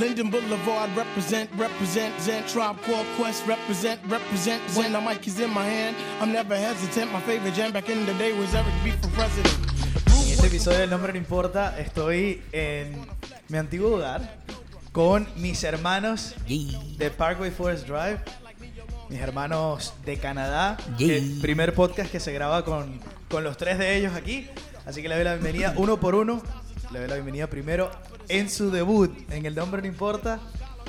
Linden Boulevard, represent, represent, Zen Tribe Called Quest, represent, represent. When the mic is in my hand, I'm never hesitant. My favorite jam back in the day was Eric B for president. En este episodio del Nombre No Importa estoy en mi antiguo hogar con mis hermanos de Parkway Forest Drive, mis hermanos de Canadá, Yeah. el primer podcast que se graba con, con los tres de ellos aquí, así que le doy la bienvenida uno por uno, le doy la bienvenida primero en su debut en El Nombre No Importa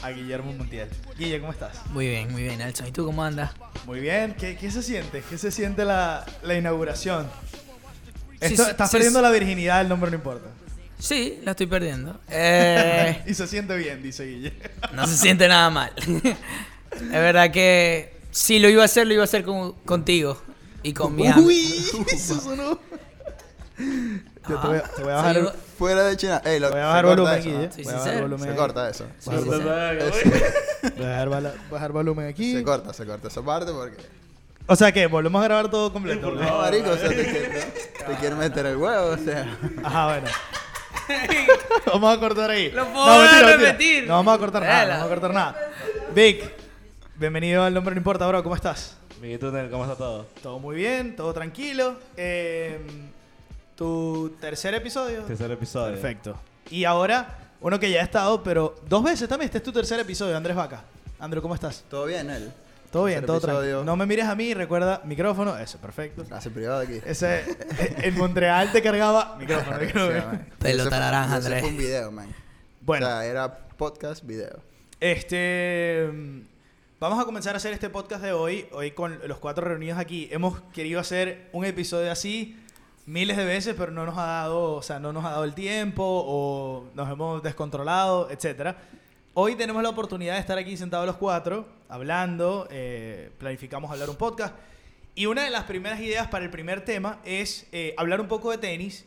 a Guillermo Montiel. Guille, ¿cómo estás? Muy bien, muy bien, Nelson. ¿Y tú cómo andas? Muy bien, ¿qué, qué se siente? ¿Qué se siente la, la inauguración? Sí, Esto- sí, estás sí, perdiendo sí. la virginidad, el nombre no importa. Sí, la estoy perdiendo. Eh, y se siente bien, dice Guille. no se siente nada mal. es verdad que si lo iba a hacer, lo iba a hacer con- contigo y con mi Uy, eso sonó. Yo te voy a, te voy a bajar, Soy- Fuera de China. Ey, lo, voy a se bajar corta volumen eso, aquí, ¿no? ¿eh? Voy a bajar volumen Se corta eso. Sí, sí, sí. Voy a bajar, vala- bajar volumen aquí. Se corta, se corta esa parte porque. O sea que volvemos a grabar todo completo. ¿no? No, marico, o sea, te, quiere meter el huevo, o sea. Ajá, bueno. vamos a cortar ahí. Lo puedo repetir. No vamos a cortar nada, no Vela. vamos a cortar nada. Vic, bienvenido al nombre no importa, bro. ¿Cómo estás? Miguel ¿cómo está todo? Todo muy bien, todo tranquilo. Eh, tu tercer episodio. Tercer episodio. Perfecto. Y ahora, uno que ya ha estado, pero dos veces también. Este es tu tercer episodio, Andrés Vaca. Andrew, ¿cómo estás? ¿Todo bien, él? Todo bien, todo tranquilo. No me mires a mí, recuerda micrófono. Eso, perfecto. Hace privado aquí. Ese, en Montreal te cargaba micrófono. Pelota naranja, Andrés. fue un video, man. Bueno. O sea, era podcast, video. Este. mm, Vamos a comenzar a hacer este podcast de hoy. Hoy con los cuatro reunidos aquí. Hemos querido hacer un episodio así miles de veces, pero no nos ha dado, o sea, no nos ha dado el tiempo o nos hemos descontrolado, etcétera. Hoy tenemos la oportunidad de estar aquí sentados los cuatro, hablando, eh, planificamos hablar un podcast. Y una de las primeras ideas para el primer tema es eh, hablar un poco de tenis.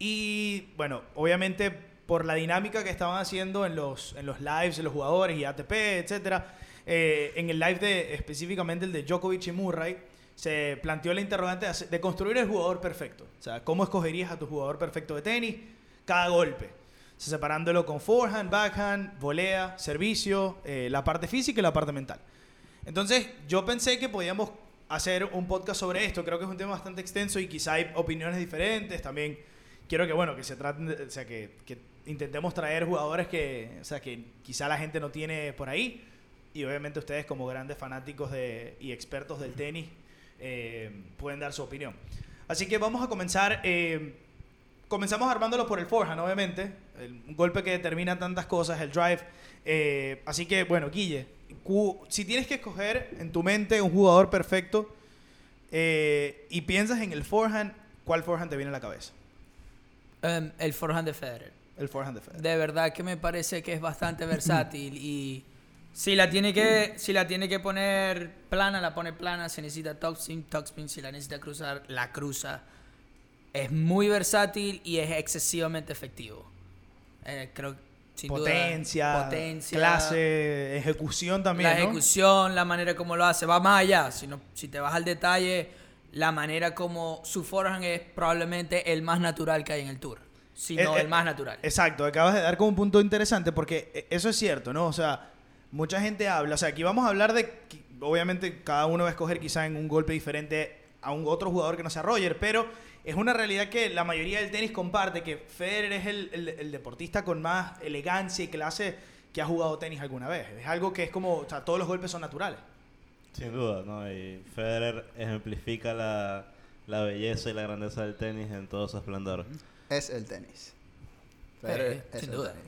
Y bueno, obviamente por la dinámica que estaban haciendo en los, en los lives de los jugadores y ATP, etcétera, eh, en el live de específicamente el de Djokovic y Murray, se planteó la interrogante de, construir el jugador perfecto. O sea, ¿cómo escogerías a tu jugador perfecto de tenis? Cada golpe. Separándolo con forehand, backhand, volea, servicio, eh, la parte física y la parte mental. Entonces, yo pensé que podíamos hacer un podcast sobre esto. Creo que es un tema bastante extenso y quizá hay opiniones diferentes. También quiero que, bueno, que se traten, o sea, que, que intentemos traer jugadores que, o sea, que quizá la gente no tiene por ahí. Y obviamente ustedes como grandes fanáticos de, y expertos del tenis eh, pueden dar su opinión. Así que vamos a comenzar. eh, comenzamos armándolo por el forehand, obviamente. El, un golpe que determina tantas cosas, el drive. Eh, así que, bueno, Guille, si tienes que escoger en tu mente un jugador perfecto eh, y piensas en el forehand, ¿cuál forehand te viene a la cabeza? Em, el forehand de Federer. El forehand de Federer. De verdad que me parece que es bastante versátil y si la tiene que si la tiene que poner plana la pone plana, si necesita topspin, topspin, si la necesita cruzar, la cruza. Es muy versátil y es excesivamente efectivo. Eh, creo sin duda, Potencia, potencia, clase, ejecución también, la ¿no? ejecución, la manera como lo hace, va más allá. Si, no- si te vas al detalle, la manera como su forehand es probablemente el más natural que hay en el tour. Si no, Eh, eh, el más natural. Exacto, acabas de dar como un punto interesante porque eso es cierto, ¿no? O sea, mucha gente habla, o sea, aquí vamos a hablar de, que, obviamente cada uno va a escoger quizá en un golpe diferente a un otro jugador que no sea Roger, pero es una realidad que la mayoría del tenis comparte, que Federer es el, el- el deportista con más elegancia y clase que ha jugado tenis alguna vez. Es algo que es como, o sea, todos los golpes son naturales. Sin duda, ¿no? Y Federer ejemplifica la, la belleza y la grandeza del tenis en todo su esplendor. Es el tenis. Eh, es sin el duda. tenis.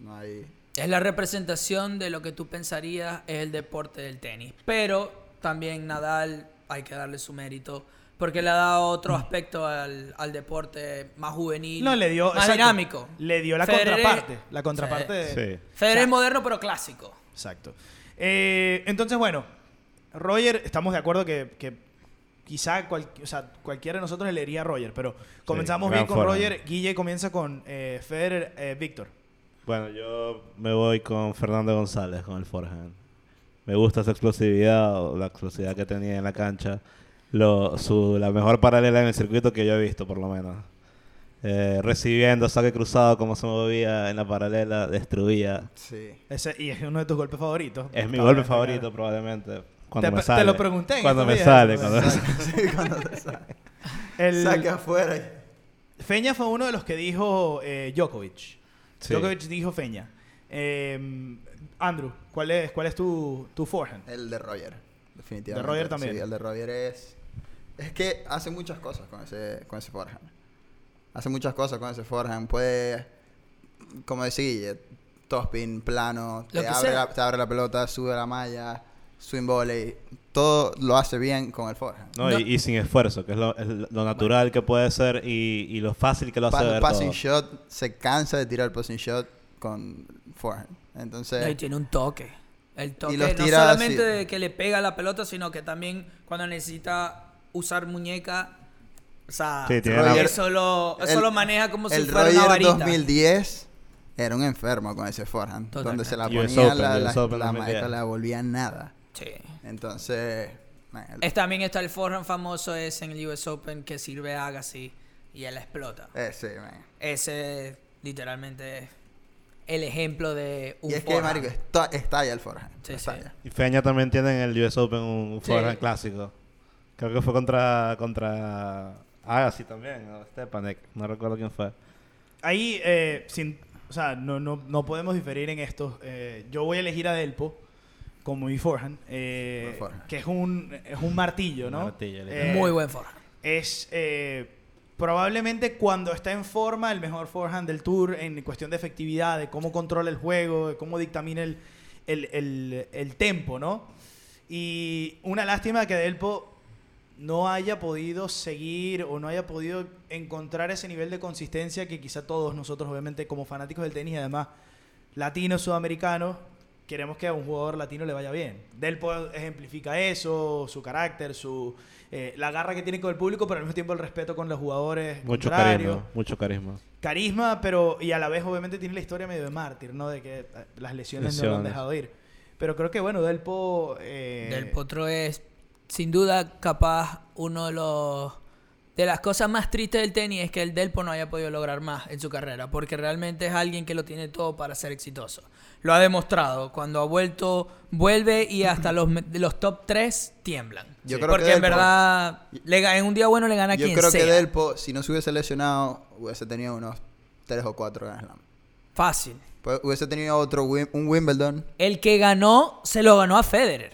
No hay. Es la representación de lo que tú pensarías es el deporte del tenis. Pero también Nadal hay que darle su mérito porque le ha dado otro aspecto al, al deporte más juvenil, No, le dio... más exacto, dinámico. Le dio la Federer- contraparte. La contraparte de... Sí. Federer O sea, moderno pero clásico. Exacto. Eh, entonces, bueno, Roger, estamos de acuerdo que, que quizá cual- o sea, cualquiera de nosotros le leería a Roger, pero comenzamos bien con forma. Roger. Guille comienza con eh, Federer, eh, Víctor. Bueno, yo me voy con Fernando González, con el forehand. Me gusta esa explosividad, o la explosividad que tenía en la cancha. Lo, su, la mejor paralela en el circuito que yo he visto, por lo menos. Eh, recibiendo saque cruzado, como se movía en la paralela, destruía. Sí. Ese, y es uno de tus golpes favoritos. Es mi golpe favorito, probablemente. Cuando Te- me te sale. lo pregunté en Cuando me días, sale. Cuando me Saca- sí, cuando te. El- Saca afuera. Feña fue uno de los que dijo eh, Djokovic. Sí. Djokovic dijo Feña. Eh, Andrew, ¿cuál es, cuál es tu, tu forehand? El de Roger, definitivamente. De Roger también. Sí, el de Roger es... Es que hace muchas cosas con ese, con ese forehand. Hace muchas cosas con ese forehand. Puede, como decía Guille, topspin, plano, te abre, la, te abre la pelota, sube la malla, swing volley. Todo lo hace bien con el forehand. No, No. Y, y sin esfuerzo, que es lo, es lo natural que puede ser y, y lo fácil que lo hace Pa- ver passing todo. shot, se cansa de tirar passing shot con forehand. Entonces... Ahí tiene un toque. El toque los no solamente así. de que le pega la pelota, sino que también cuando necesita usar muñeca, o sea, Sí, tiene la- eso, lo, eso el- lo maneja como si el fuera una Roger varita. 2010 era un enfermo con ese forehand. Donde Totalmente. se la ponía, Open, la, la, la 2010. maestra la volvía nada. Sí. Entonces, man, el- Es, también está el forehand famoso ese en el US Open que sirve a Agassi y él explota. ese, man. Ese literalmente es el ejemplo de un Y es que, marico, está, estalla el forehand. Sí, estalla. Y Feña también tiene en el US Open un Sí. forehand clásico. Creo que fue contra contra Agassi también, o Stepanek, no recuerdo quién fue. Ahí, eh, sin, o sea, no, no, no podemos diferir en esto. Eh, yo voy a elegir a Delpo como mi forehand, eh, Buen forehand. que es un, es un martillo, ¿no? Martillo, Eh. Muy buen forehand. es eh, probablemente cuando está en forma el mejor forehand del tour en cuestión de efectividad, de cómo controla el juego, de cómo dictamina el, el, el- el tempo, ¿no? Y una lástima que Delpo no haya podido seguir o no haya podido encontrar ese nivel de consistencia que quizá todos nosotros, obviamente, como fanáticos del tenis y además latinos, sudamericanos, queremos que a un jugador latino le vaya bien. Delpo ejemplifica eso, su carácter, su eh, la garra que tiene con el público, pero al mismo tiempo el respeto con los jugadores. Mucho contrarios. carisma, mucho carisma. Carisma, pero y a la vez obviamente tiene la historia medio de mártir, ¿no? De que eh, las lesiones, no lo han dejado ir. Pero creo que bueno, Delpo... Eh, Del Potro es sin duda capaz uno de los de las cosas más tristes del tenis es que el Delpo no haya podido lograr más en su carrera, porque realmente es alguien que lo tiene todo para ser exitoso. Lo ha demostrado, cuando ha vuelto, vuelve y hasta los, los top 3 tiemblan. Yo creo porque que en Delpo- verdad le en un día bueno le gana a Yo quien creo sea. que Delpo, si no se hubiese lesionado, hubiese tenido unos 3 o 4 Grand Slam. Fácil. Pues hubiese tenido otro un Wimbledon. El que ganó se lo ganó a Federer.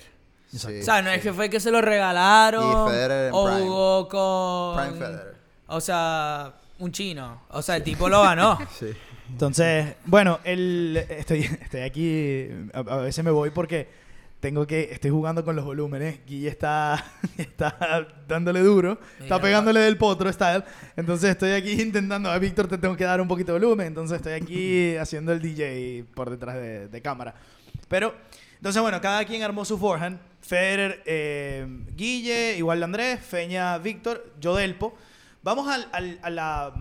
Sí, o sea, no es que fue que se lo regalaron Y Federer en o prime. jugó con Prime Federer. O sea, un chino. O sea, el tipo lo ganó. Sí. Entonces, bueno, el, estoy, estoy aquí, a, a veces me voy porque tengo que, estoy jugando con los volúmenes. Guille está, está dándole duro, está pegándole del potro style. Entonces estoy aquí intentando, a Víctor te tengo que dar un poquito de volumen. Entonces estoy aquí haciendo el DJ por detrás de, de cámara. Pero, entonces bueno, cada quien armó su forehand. Federer, eh, Guille, igual de Andrés, Feña, Víctor, yo Delpo. Vamos a la,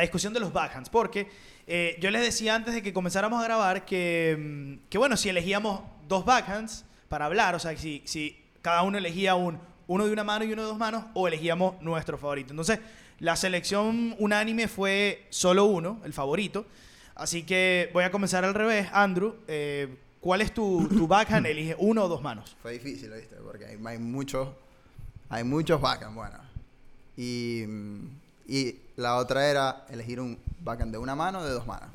discusión de los backhands, porque eh, yo les decía antes de que comenzáramos a grabar que, mm, bueno, si elegíamos dos backhands para hablar, o sea, si, si cada uno elegía un, uno de una mano y uno de dos manos, o elegíamos nuestro favorito. Entonces, la selección unánime fue solo uno, el favorito. Así que voy a comenzar al revés. Andrew, eh, ¿cuál es tu, tu backhand? Elige uno o dos manos. Fue difícil, ¿viste? Porque hay, hay muchos, hay muchos backhand, bueno. Y, y la otra era elegir un backhand de una mano o de dos manos.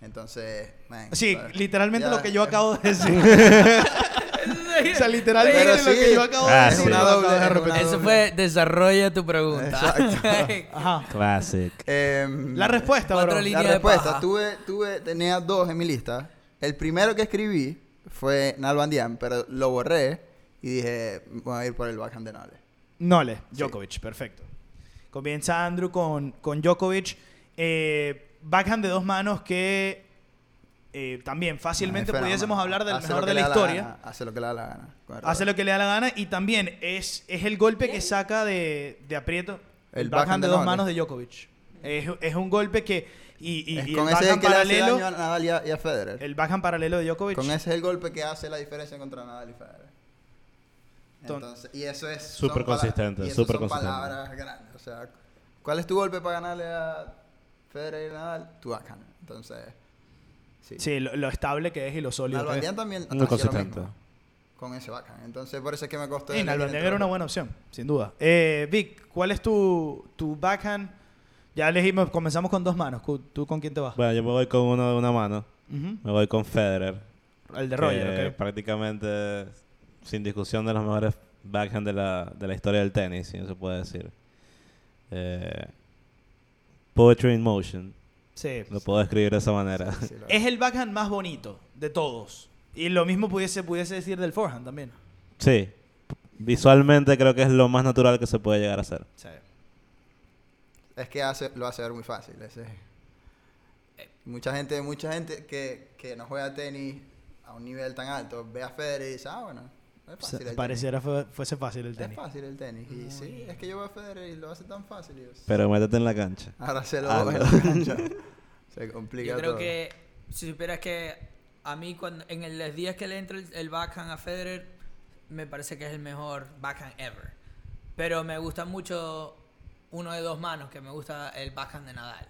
Entonces, man, Sí, ¿sabes? literalmente Ya- lo que yo acabo de decir. o sea, literalmente Pero lo que sí. yo acabo de Ah, decir. sí. Una doble- de repetir. Eso doble. fue desarrolla tu pregunta. Ajá. Classic. Em, La respuesta, bro. La respuesta, tuve, tuve, tenía dos en mi lista. El primero que escribí fue Nalbandian, pero lo borré y dije, voy a ir por el backhand de Nole. Nole, Sí. Djokovic, perfecto. Comienza Andrew con, con Djokovic. Eh, backhand de dos manos que eh, también fácilmente pudiésemos hablar del Hace mejor de la historia. gana, hace lo que le da la gana. Hace lo que le da la gana y también es, es el golpe que saca de, de aprieto el, El backhand, backhand de de dos Nole. manos de Djokovic. Es, es un golpe que... Y, y- Es y con el ese backhand que le hace paralelo... daño a Nadal y a, y a Federer. El backhand paralelo de Djokovic. Con ese es el golpe que hace la diferencia contra Nadal y Federer. Ton- Entonces, y eso es... Súper consistente, súper consistente. palabras grandes. O sea, ¿cuál es tu golpe para ganarle a Federer y Nadal, tu backhand. Entonces, sí. Sí, lo, lo estable que es y lo sólido. que es. Nalbandian también Muy consistente. mismo con ese backhand. Entonces, por eso es que me costó. Sí, Nalbandian era una buena opción, sin duda. Eh, Vic, ¿cuál es tu, tu backhand? Ya elegimos, comenzamos con dos manos. ¿Tú con quién te vas? Bueno, yo me voy con uno de una mano. Me voy con Federer. El de Roger, ¿ok? Prácticamente, sin discusión, de los mejores backhand de la, de la historia del tenis, si no se puede decir. Eh, poetry in motion. Sí. Lo puedo describir de esa manera. Sí, sí, lo- Es el backhand más bonito de todos. Y lo mismo pudiese, pudiese decir del forehand también. Sí. Visualmente creo que es lo más natural que se puede llegar a hacer. Sí. Es que hace, lo hace ver muy fácil. Ese. Mucha gente, mucha gente que, que no juega tenis a un nivel tan alto ve a Federer y dice, ah, bueno, es fácil. el tenis". Pareciera fue- fuese fácil el Es tenis. fácil el tenis. Y sí, es que yo veo a Federer y lo hace tan fácil. y yo, Pero métete en la cancha. Ahora se lo Ah, en la cancha. Se complica Yo creo todo. que si supieras que a mí cuando en el- los días que le entra el, el backhand a Federer me parece que es el mejor backhand ever. Pero me gusta mucho uno de dos manos, que me gusta el backhand de Nadal.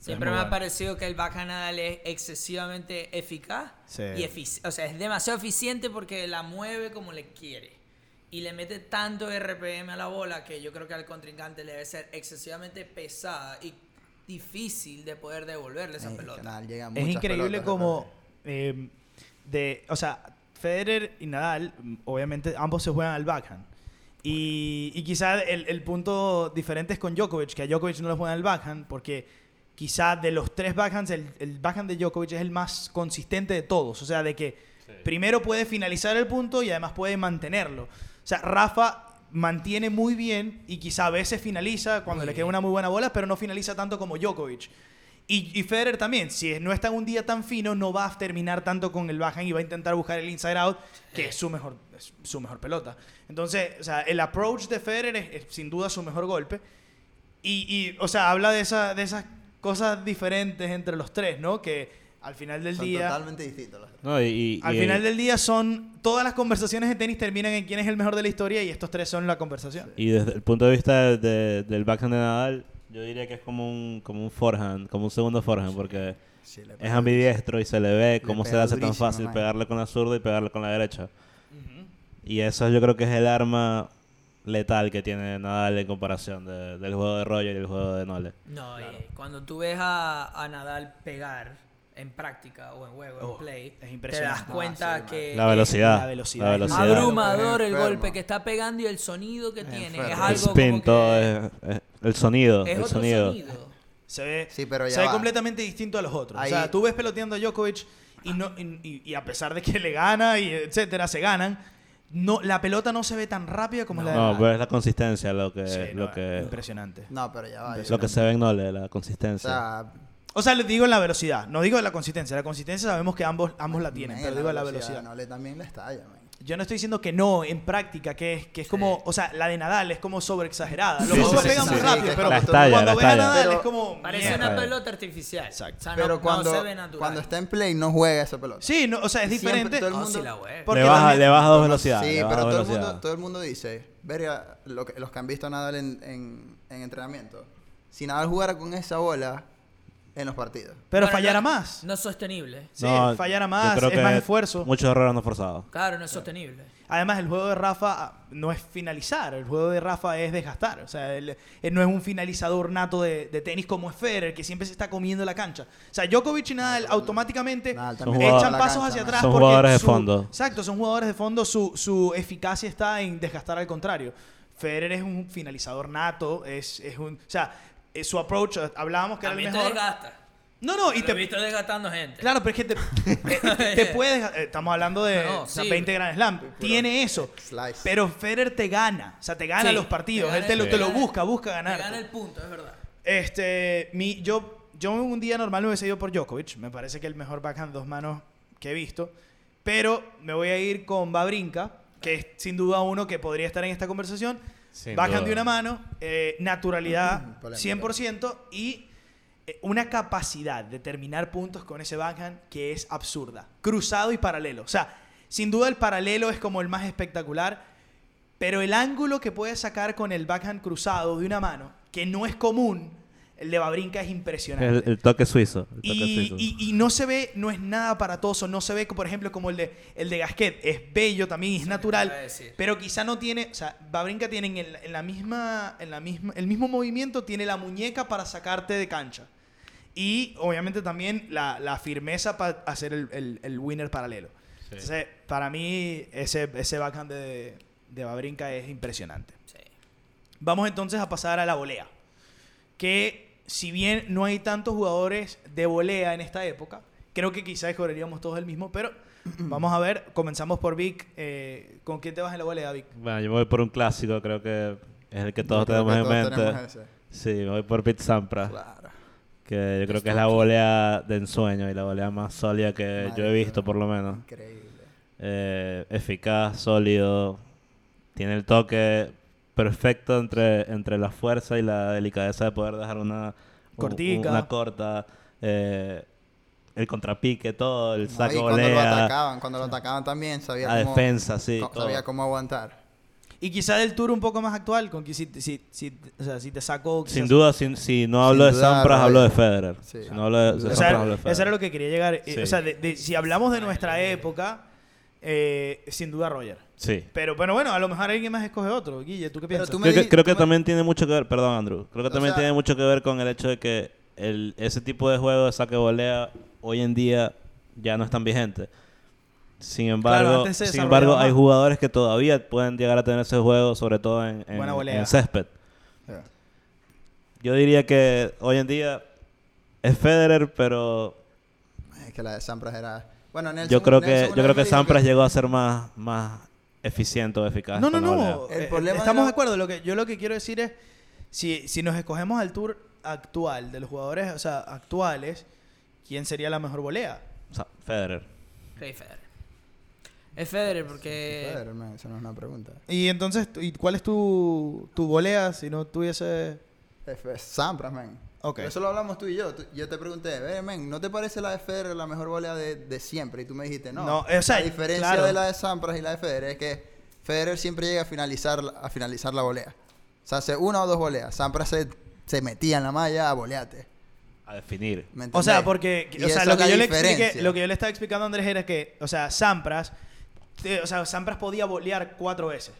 Siempre me ha parecido que el backhand de Nadal es excesivamente eficaz Sí. y efici- o sea, es demasiado eficiente porque la mueve como le quiere. Y le mete tanto RPM a la bola que yo creo que al contrincante le debe ser excesivamente pesada y difícil de poder devolverle esa pelota. Nadal llega Es increíble pelotas, como eh, de, o sea, Federer y Nadal, obviamente ambos se juegan al backhand. Y, y quizá el, el punto diferente es con Djokovic, que a Djokovic no le juegan al backhand, porque quizá de los tres backhands, el, el backhand de Djokovic es el más consistente de todos. O sea, de que primero puede finalizar el punto y además puede mantenerlo. O sea, Rafa mantiene muy bien y quizá a veces finaliza cuando Muy le queda bien. una muy buena bola, pero no finaliza tanto como Djokovic. Y, y Federer también, si no está en un día tan fino, no va a terminar tanto con el backhand y va a intentar buscar el inside out, que es su mejor, es su mejor pelota. Entonces, o sea, el approach de Federer es, es sin duda su mejor golpe. Y, y, o sea, habla de, esa, de esas cosas diferentes entre los tres, ¿no? Que al final del Son día... totalmente distintos los tres. No, y, y- Al y- final del día son... Todas las conversaciones de tenis terminan en quién es el mejor de la historia y estos tres son la conversación. Y desde el punto de vista de- de- del backhand de Nadal, yo diría que es como un, como un forehand, como un segundo forehand, porque Sí, le es ambidiestro y se le ve cómo se le hace tan fácil man. pegarle con la zurda y pegarle con la derecha. Y eso yo creo que es el arma letal que tiene Nadal en comparación de- del juego de Roger y el juego de Nole. No, y cuando tú ves a, a Nadal pegar en práctica o en juego, Oh, en play, es te das cuenta que La es velocidad. la velocidad La es velocidad. abrumador el golpe que está pegando y el sonido que Es tiene. Es enfermo. El algo spin, como todo que es- es- el sonido, es el otro sonido. sonido. Se ve, Sí, pero ya se ve completamente distinto a los otros. Ahí- O sea, tú ves peloteando a Djokovic y, no, y a pesar de que le gana y etcétera, se ganan, no, la pelota no se ve tan rápida como la de No, pero es la consistencia lo que, Sí, no, lo que, Impresionante. No, pero ya va. lo que se ve en Nole, la O consistencia. sea, O sea, les digo en la velocidad, no digo en la consistencia. La consistencia sabemos que ambos, ambos la tienen, pero digo en la velocidad. No le también le estalla, man. Yo no estoy diciendo que no en práctica, que es, que es como, o sea, la de Nadal es como sobreexagerada. Los dos sí, lo sí, pegan sí, muy sí, rápido, pero la estalla, cuando la ves a estalla. Nadal Pero es como... Parece mierda. una pelota artificial. Exacto. O sea, no- Pero no, cuando, se ve natural. cuando está en play no juega esa pelota. Sí, no, o sea, es Siempre diferente. todo el No, mundo- sí la. Porque le, baja, también- le baja dos velocidades. Sí, le baja pero dos todo el, mundo, velocidades. todo el mundo dice, verga, lo que- los que han visto a Nadal en, en, en entrenamiento, si Nadal jugara con esa bola en los partidos. Pero Bueno, fallara no- más. No es sostenible. Sí, No, fallara yo más, creo es que más esfuerzo. Muchos errores no forzados. Claro, no es sostenible. Además, el juego de Rafa ah, no es finalizar, el juego de Rafa es desgastar. O sea, él, él no es un finalizador nato de, de tenis como es Federer, que siempre se está comiendo la cancha. O sea, Djokovic y Nadal automáticamente Nadal también echan pasos cancha, hacia atrás. Son porque jugadores de su- fondo. Exacto, son jugadores de fondo. Su, su eficacia está en desgastar al contrario. Federer es un finalizador nato, es, es un... O sea, eh, su approach, hablábamos que era el También te mejor... desgasta. No, no, y te, te he visto desgastando gente. Claro, pero es que te, te, te puedes. eh, Estamos hablando de No, o sea, sí. 20 Grand Slam. Tiene eso. Slice. Pero Federer te gana. O sea, te gana Sí, los partidos. te Él gana te lo, el- te lo te busca, busca Te ganar. gana el punto, es verdad. Este, mi, yo, yo un día normal me hubiese ido por Djokovic. Me parece que el mejor backhand dos manos que he visto. Pero me voy a ir con Babrinka, que es sin duda uno que podría estar en esta conversación. Sin backhand duda. de una mano, eh, naturalidad Mm, polémica. 100% y eh, una capacidad de terminar puntos con ese backhand que es absurda. Cruzado y paralelo. O sea, sin duda el paralelo es como el más espectacular, pero el ángulo que puede sacar con el backhand cruzado de una mano, que no es común, El de Babrinka es impresionante. El, el toque suizo. el toque Y, suizo. y- y no se ve, no es nada aparatoso, no se ve, por ejemplo, como el de, el de Gasquet, es bello también, es natural, pero quizá no tiene, o sea, Babrinka tiene en, el- en la misma, en la misma, el mismo movimiento, tiene la muñeca para sacarte de cancha. Y obviamente también la, la firmeza para hacer el, el- el winner paralelo. Entonces, para mí, ese, ese backhand de, de Babrinka es impresionante. Sí. Vamos entonces a pasar a la volea. Que si bien no hay tantos jugadores de volea en esta época, creo que quizás escogeríamos todos el mismo, pero vamos a ver, comenzamos por Vic. eh, ¿Con quién te vas en la volea, Vic? Bueno, yo me voy por un clásico, creo que es el que todos Creo que tenemos en todos mente. tenemos ese. Sí, me voy por Pete Sampras, Claro. que yo creo que es la volea de ensueño y la volea más sólida que yo he visto por lo menos. Increíble. Eh, eficaz, sólido, tiene el toque perfecto entre, entre la fuerza y la delicadeza de poder dejar una un- Cortica. una corta, eh, el contrapique, todo, el saque ahí cuando lo atacaban, cuando lo atacaban también sabía la cómo, defensa, sí, co- todo. sabía cómo aguantar. Y quizá del tour un poco más actual, con que si, si, si, o sea, si te saco... Sin duda, si, si no hablo Sin de duda, Sampras, hablo de Federer. Sí. Si no hablo de, de Sampras, hablo de Federer. eso era lo que quería llegar. Eh, Sí. O sea, de- de- si hablamos de nuestra época, eh, sin duda Roger. Sí. Pero, pero bueno, a lo mejor alguien más escoge otro. Guille, ¿tú qué piensas? tú me Creo que, creo tú que me- también tiene mucho que ver, perdón Andrew, creo que O también sea- tiene mucho que ver con el hecho de que el, ese tipo de juego de saque volea hoy en día ya no es tan vigente. Sin embargo, sin embargo hay jugadores que todavía pueden llegar a tener ese juego, sobre todo en, en, césped. Yeah. Yo diría que hoy en día es Federer, pero Es que la de Sampras era... Bueno, Nelson, yo creo que yo creo que Sampras llegó a ser más más eficiente o eficaz. No, no, no. El eh, de estamos la- de acuerdo. Lo que, yo lo que quiero decir es, si, si nos escogemos al tour actual de los jugadores, o sea, actuales, ¿quién sería la mejor volea? O sea, Federer. Rey Federer. Es Federer porque... Federer, man, eso no es una pregunta. Y entonces, ¿y cuál es tu, tu volea si no tuviese... Es, es Sampras, man. Eso lo hablamos tú y yo. Yo te pregunté, "Ve, man, ¿no te parece la de Federer la mejor volea de, de siempre? Y tú me dijiste, no. No, o sea, la diferencia claro. de la de Sampras y la de Federer es que Federer siempre llega a finalizar, a finalizar la volea. O sea, hace una o dos voleas. Sampras se, se metía en la malla a volearte. A definir. ¿me O sea, porque Y o sea, lo que, yo le diferencia. expliqué, lo que yo le estaba explicando a Andrés era que, o sea, Sampras, eh, o sea, Sampras podía volear cuatro veces.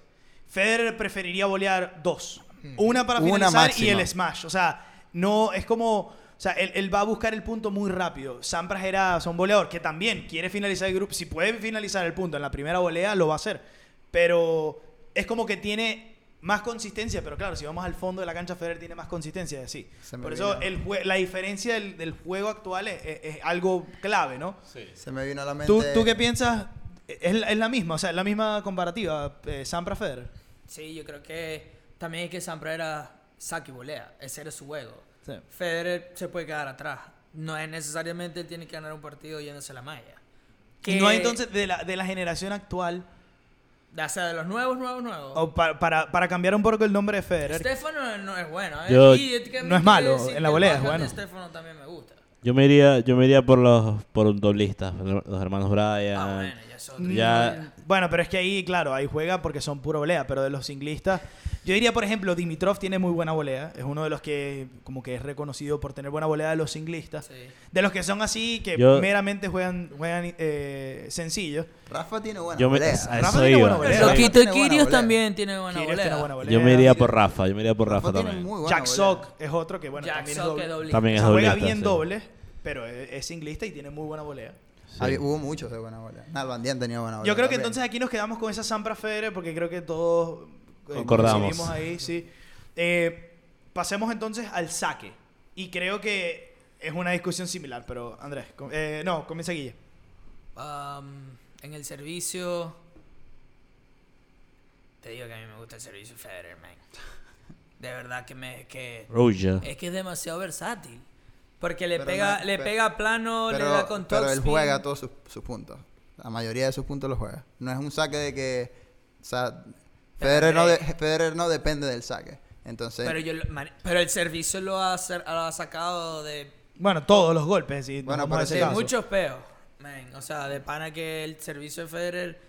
Federer preferiría volear dos. Una para Una finalizar y máxima. el smash. O sea, no es como, o sea, él, él va a buscar el punto muy rápido. Sampras era, o sea, un voleador que también quiere finalizar el grupo. Si puede finalizar el punto en la primera volea, lo va a hacer. Pero es como que tiene más consistencia. Pero claro, si vamos al fondo de la cancha, Federer tiene más consistencia, así. Por eso el la diferencia del, del juego actual es, es- es algo clave, ¿no? Se me vino a la mente... ¿Tú, tú qué piensas? Es, la- es la misma, o sea, es la misma comparativa, eh, Sampras Federer. Sí, yo creo que también es que Sampras era saque y volea. Ese era su juego. Sí. Federer se puede quedar atrás. No es necesariamente él tiene que ganar un partido yéndose a la malla. Y no hay entonces de la, de la generación actual, O sea, de los nuevos, nuevos, nuevos. o pa- para, para cambiar un poco el nombre de Federer. Stefano no es bueno. ¿eh? Yo- Y que no es malo, en la que volea es bueno. Stefano también me gusta. Yo me iría, yo me iría por los por un doblista, los hermanos Bryan. Ah, bueno, ya es otro. Ya- Bueno, pero es que ahí, claro, ahí juega porque son puro volea, pero de los singlistas, yo diría, por ejemplo, Dimitrov tiene muy buena volea, es uno de los que como que es reconocido por tener buena volea de los singlistas. Sí. De los que son así, que Yo- meramente juegan, juegan eh, sencillo. Rafa tiene buena Yo me- volea. Rafa tiene iba. buena volea. Pero Quito Kirios también tiene buena Kyrgios volea. tiene buena volea. Yo me iría por Rafa, yo me iría por Rafa, también. Jack. Sock es otro que, bueno, Jack también es Sock doble. es doble. También O es sea, juega bien sí. doble, pero es, es singlista y tiene muy buena volea. Hubo muchos de buena. Nalbandian tenía buena volea. Yo creo que también. entonces aquí nos quedamos con esa Sampras Federer porque creo que todos eh, Concordamos. coincidimos ahí, sí. Eh, pasemos entonces al saque. Y creo que es una discusión similar, pero Andrés, com- eh, no, comienza Guille. Um, en el servicio. Te digo que a mí me gusta el servicio Federer, man. De verdad que me. Que, Roger. es que es demasiado versátil. Porque le Pero pega, no- le pero- pega plano, le da con pero él juega todos sus, sus puntos. La mayoría de sus puntos los juega. No es un saque de que. O sea, Federer no, de- Federer no depende del saque. Entonces, Pero, yo, lo- man- pero el servicio lo ha, lo ha sacado de, Bueno, todos los golpes. Bueno, pero de muchos peos. man. O sea, de pana que el servicio de Federer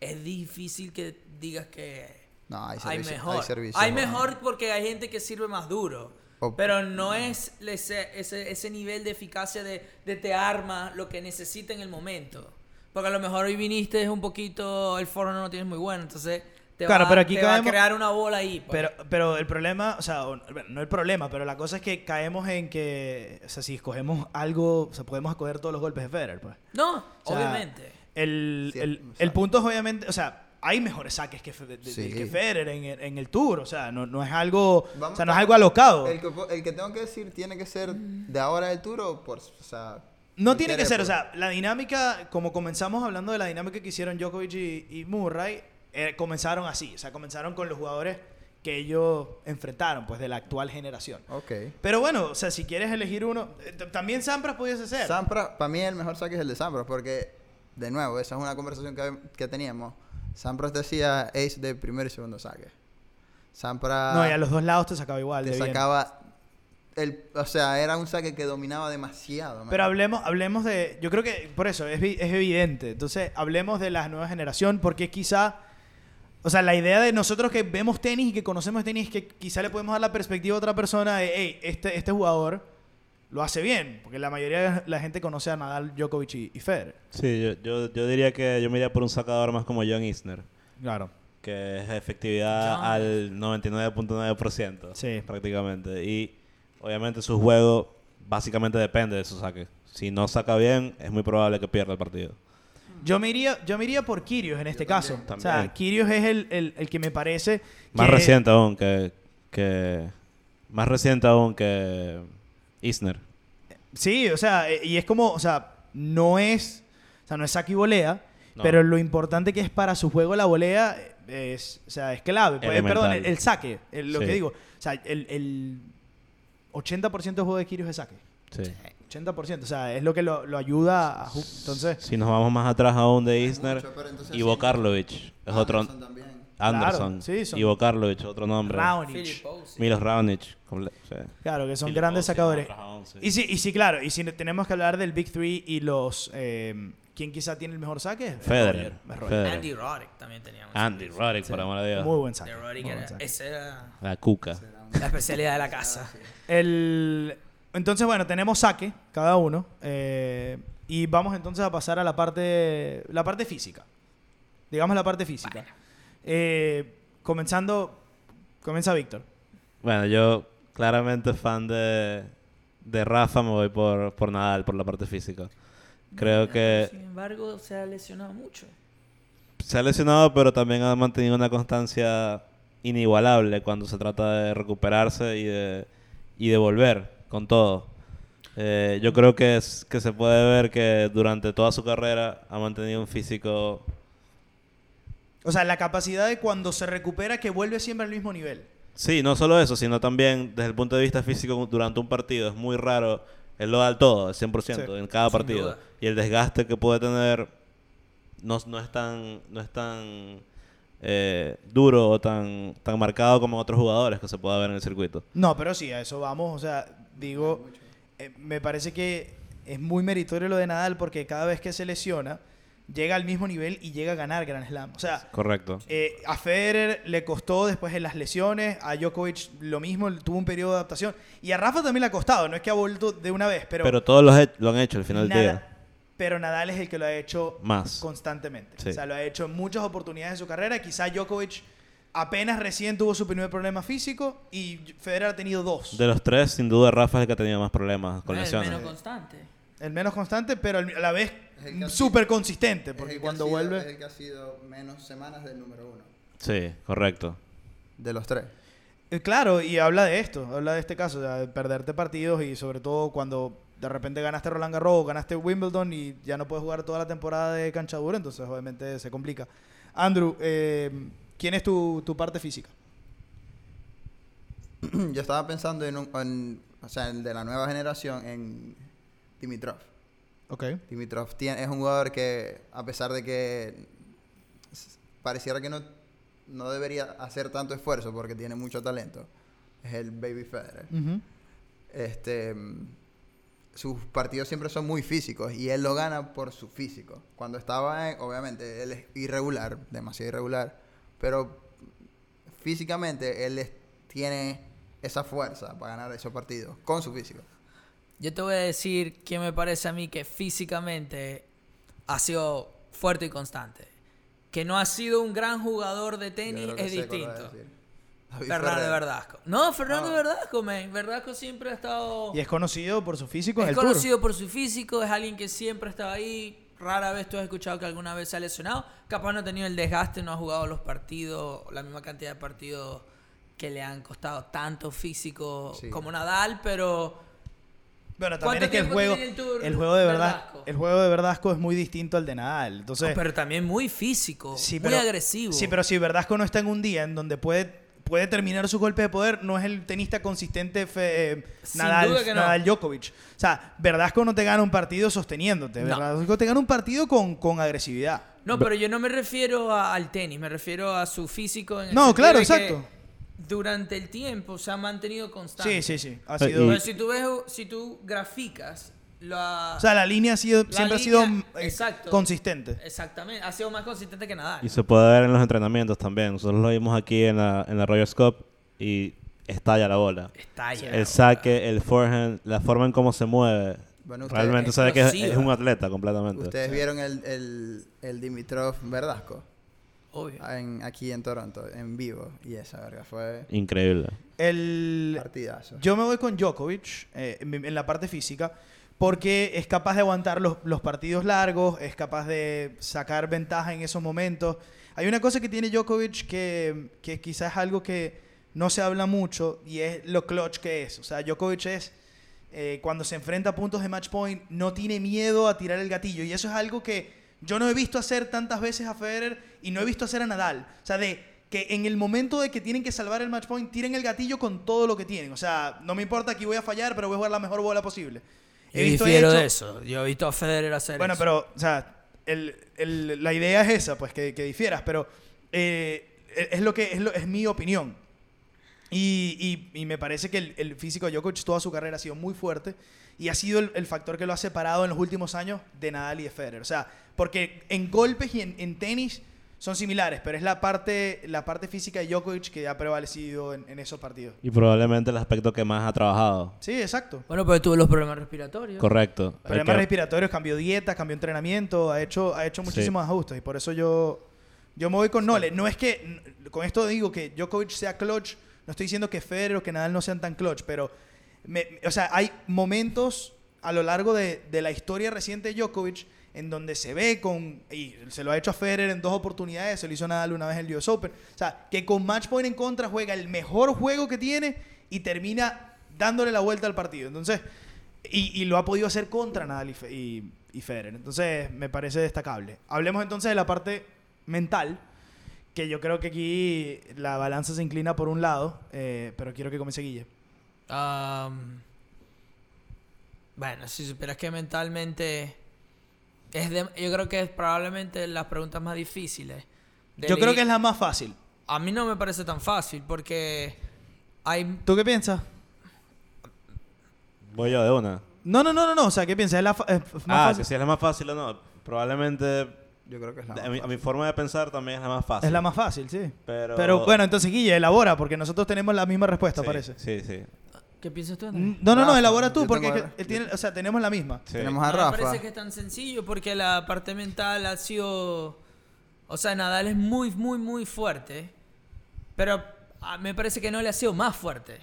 es difícil que digas que no, hay hay servicio. mejor. Hay, servicio Hay bueno. mejor porque hay gente que sirve más duro. Pero no es ese, ese, ese nivel de eficacia de, de te arma lo que necesita en el momento. Porque a lo mejor hoy viniste un poquito, el foro no lo tienes muy bueno, entonces te, Claro, va, pero aquí te va a crear una bola ahí. pues. Pero, pero el problema, o sea, no el problema, pero la cosa es que caemos en que, o sea, si escogemos algo, o sea, podemos escoger todos los golpes de Federer, pues. no, O sea, obviamente. El, Sí, el- el punto es obviamente, o sea, hay mejores saques que, de- de- Sí. que Federer en, el- en el tour, o sea, no, no es algo, Vamos- o sea, no es algo alocado. El que, el que tengo que decir tiene que ser de ahora del tour o por, o sea... No tiene que ser, o sea, la dinámica, como comenzamos hablando de la dinámica que hicieron Djokovic y, y Murray, eh, comenzaron así, o sea, comenzaron con los jugadores que ellos enfrentaron, pues, de la actual generación. Ok. Pero bueno, o sea, si quieres elegir uno, eh, también Sampras pudiese ser. Sampras, para mí el mejor saque es el de Sampras, porque, de nuevo, esa es una conversación que, que teníamos. Sampras decía ace de primer y segundo saque. Sampras no, y a los dos lados te sacaba igual. te de sacaba... El, o sea, era un saque que dominaba demasiado. man. Pero hablemos, hablemos de. Yo creo que por eso es, vi- es evidente. Entonces, hablemos de la nueva generación, porque quizá. O sea, la idea de nosotros que vemos tenis y que conocemos tenis es que quizá le podemos dar la perspectiva a otra persona de, hey, este, este jugador lo hace bien. Porque la mayoría de la gente conoce a Nadal, Djokovic y, y Federer. Sí, yo, yo, yo diría que yo me iría por un sacador más como John Isner, Claro. que es efectividad John. al 99.9%, Sí. prácticamente. Y obviamente su juego básicamente depende de su saque. Si no saca bien, es muy probable que pierda el partido. Yo me iría, yo me iría por Kirios en este caso. también. O sea, Kirios es el, el- el que me parece. Más que- reciente aún que, que... Más reciente aún que Isner. Sí, o sea, eh, y es como, o sea, no es, o sea, no es saque y volea, No. pero lo importante que es para su juego la volea eh, es, o sea, es clave. Pues, Elemental. perdón, el, el saque, el- lo Sí. que digo. O sea, el, el 80% del juego de Kyrgios es saque. Sí. 80%, o sea, es lo que lo, lo ayuda a... Entonces, Si nos vamos más atrás aún de Isner, mucho, entonces Ivo sí. Karlovic es otro... Anderson. Claro, sí, son- Ivo Karlovic, otro nombre. Raonic. Milos Raonic. comple- sí. Claro, que son Philip grandes sacadores. Y sí, y sí, claro, y si tenemos que hablar del Big Three y los... Eh, ¿Quién quizá tiene el mejor saque? Federer. Roger, es Roger. Federer. Andy Roddick también teníamos. Andy Roddick, por amor de Dios. Muy buen saque. De Roddick muy buen era, saque. esa era La cuca. la especialidad de la casa. El, entonces, bueno, tenemos saque, cada uno. eh, y vamos entonces a pasar a la parte, la parte física. Digamos la parte física. Eh, comenzando, comienza Víctor. Bueno, yo claramente fan de, de Rafa, me voy por, por Nadal, por la parte física. Creo que Sin embargo, se ha lesionado mucho. se ha lesionado, pero también ha mantenido una constancia inigualable cuando se trata de recuperarse y de, y de volver con todo. Eh, yo creo que, es, que se puede ver que durante toda su carrera ha mantenido un físico O sea, la capacidad de cuando se recupera que vuelve siempre al mismo nivel. Sí, no solo eso, sino también desde el punto de vista físico durante un partido. Es muy raro. Él lo da al todo, el 100% Sí, en cada partido. duda. Y el desgaste que puede tener no, no es tan, no es tan eh, duro o tan, tan marcado como otros jugadores que se pueda ver en el circuito. No, pero sí, a eso vamos. O sea, digo, eh, me parece que es muy meritorio lo de Nadal porque cada vez que se lesiona, llega al mismo nivel y llega a ganar Grand Slam. O sea, Correcto. Eh, a Federer le costó después en las lesiones, a Djokovic lo mismo, tuvo un periodo de adaptación. Y a Rafa también le ha costado, no es que ha vuelto de una vez, pero, Pero, todos lo, he- lo han hecho al final del día. pero Nadal es el que lo ha hecho Más. constantemente. Sí. O sea, lo ha hecho en muchas oportunidades de su carrera. Quizá Djokovic apenas recién tuvo su primer problema físico y Federer ha tenido dos. De los tres, sin duda, Rafa es el que ha tenido más problemas con Es el lesiones. menos constante. El menos constante, pero a la vez Súper consistente, porque cuando sido- vuelve... Es el que ha sido menos semanas del número uno. Sí, correcto. De los tres. Eh, Claro, y habla de esto, habla de este caso, o sea, de perderte partidos y sobre todo cuando de repente ganaste Roland Garros, ganaste Wimbledon y ya no puedes jugar toda la temporada de cancha dura, entonces obviamente se complica. Andrew, eh, ¿quién es tu, tu parte física? Yo estaba pensando en, un, en- o sea, el de la nueva generación, en Dimitrov. Ok. Dimitrov tiene, es un jugador que, a pesar de que pareciera que no, no debería hacer tanto esfuerzo porque tiene mucho talento, es el Baby Federer. Este, sus partidos siempre son muy físicos y él lo gana por su físico. Cuando estaba, en- obviamente, él es irregular, demasiado irregular, pero físicamente él es- tiene esa fuerza para ganar esos partidos con su físico. Yo te voy a decir que me parece a mí que físicamente ha sido fuerte y constante. Que no ha sido un gran jugador de tenis es sé distinto. Fernando. Verdasco. No, Fernando No. Verdasco, man. Verdasco siempre ha estado... Y es conocido por su físico en Es el conocido por su físico, es alguien que siempre estaba ahí. Rara vez tú has escuchado que alguna vez se ha lesionado. Capaz no ha tenido el desgaste, no ha jugado los partidos, la misma cantidad de partidos que le han costado tanto físico Sí. como Nadal, pero Bueno, ¿Cuánto también es que el juego, el juego de verdad, Verdasco? el juego de Verdasco es muy distinto al de Nadal. Entonces, pero también muy físico, sí, muy pero- agresivo. Sí, pero si Verdasco no está en un día en donde puede, puede terminar su golpe de poder, no es el tenista consistente fe- eh, Nadal, no. Nadal Djokovic. O sea, Verdasco no te gana un partido sosteniéndote. No. Verdasco te gana un partido con, con agresividad. No, pero yo no me refiero a- al tenis, me refiero a su físico. En el No, claro, que exacto. Durante el tiempo se ha mantenido constante. Sí, sí, sí. Ha sido, Pero si tú ves, si tú graficas la, o sea, la línea ha sido, La siempre línea- ha sido eh, exacto. consistente. exactamente, ha sido más consistente que Nadal. Y se puede ver en los entrenamientos también. Nosotros lo vimos aquí en la, en la Rogers Cup y estalla la bola. Ahí. El saque, el forehand, la forma en cómo se mueve. Bueno, Realmente sabe que es un atleta completamente. Ustedes vieron el, el, el Dimitrov Verdasco Obvio. en, aquí en Toronto, en vivo. Y esa verga fue Increíble. El, partidazo. Yo me voy con Djokovic eh, en, en la parte física porque es capaz de aguantar los, los partidos largos, es capaz de sacar ventaja en esos momentos. Hay una cosa que tiene Djokovic que, que quizás es algo que no se habla mucho y es lo clutch que es. O sea, Djokovic es, eh, cuando se enfrenta a puntos de match point, no tiene miedo a tirar el gatillo. Y eso es algo que yo no he visto hacer tantas veces a Federer y no he visto hacer a Nadal. O sea, de que en el momento de que tienen que salvar el match point, tiren el gatillo con todo lo que tienen. O sea, no me importa aquí voy a fallar, pero voy a jugar la mejor bola posible. Yo difiero de eso. Yo he visto a Federer hacer Bueno, eso. pero, o sea, el- el- la idea es esa, pues, que, que difieras, pero eh, es lo que es, lo- es mi opinión. Y, y- y me parece que el, el físico de Djokovic toda su carrera ha sido muy fuerte y ha sido el, el factor que lo ha separado en los últimos años de Nadal y de Federer. O sea, porque en golpes y en, en tenis son similares, pero es la parte, la parte física de Djokovic que ha prevalecido en, en esos partidos. Y probablemente el aspecto que más ha trabajado. Sí, exacto. Bueno, pero tuvo los problemas respiratorios. Correcto. Problemas que- respiratorios, cambió dieta, cambió entrenamiento, ha hecho, ha hecho Sí. muchísimos ajustes y por eso yo, yo me voy con Nole. No es que, con esto digo que Djokovic sea clutch, no estoy diciendo que Federer o que Nadal no sean tan clutch, pero, me- o sea, hay momentos a lo largo de, de la historia reciente de Djokovic en donde se ve con, y se lo ha hecho a Federer en dos oportunidades, se lo hizo Nadal una vez en el US Open, o sea, que con match point en contra juega el mejor juego que tiene y termina dándole la vuelta al partido. Entonces, y, y lo ha podido hacer contra Nadal y, y, Federer. Entonces, me parece destacable. Hablemos entonces de la parte mental, que yo creo que aquí la balanza se inclina por un lado, eh, pero quiero que comience Guille. Am, bueno, si supieras que mentalmente es de- yo creo que es probablemente las preguntas más difíciles. de Yo creo que es la más fácil. A mí no me parece tan fácil porque hay ¿Tú qué piensas? Voy yo de una. No, no, no, no, no. O sea, ¿qué piensas? ¿Es la fa- es más Ah, fácil? que si es la más fácil o no. Probablemente, Yo creo que es la a más mi, a fácil. mi forma de pensar también es la más fácil. Es la más fácil, sí. Pero, Pero bueno, entonces Guille, elabora, porque nosotros tenemos la misma respuesta, sí, parece. Sí, sí. ¿Qué piensas tú? Andrés? No, no, no, Rafa, elabora tú, porque tengo- es que él tiene- o sea, tenemos la misma. sí. Tenemos a No me Rafa. parece que es tan sencillo porque la parte mental ha sido. O sea, Nadal es muy, muy, muy fuerte. Pero a mí me parece que no le ha sido más fuerte.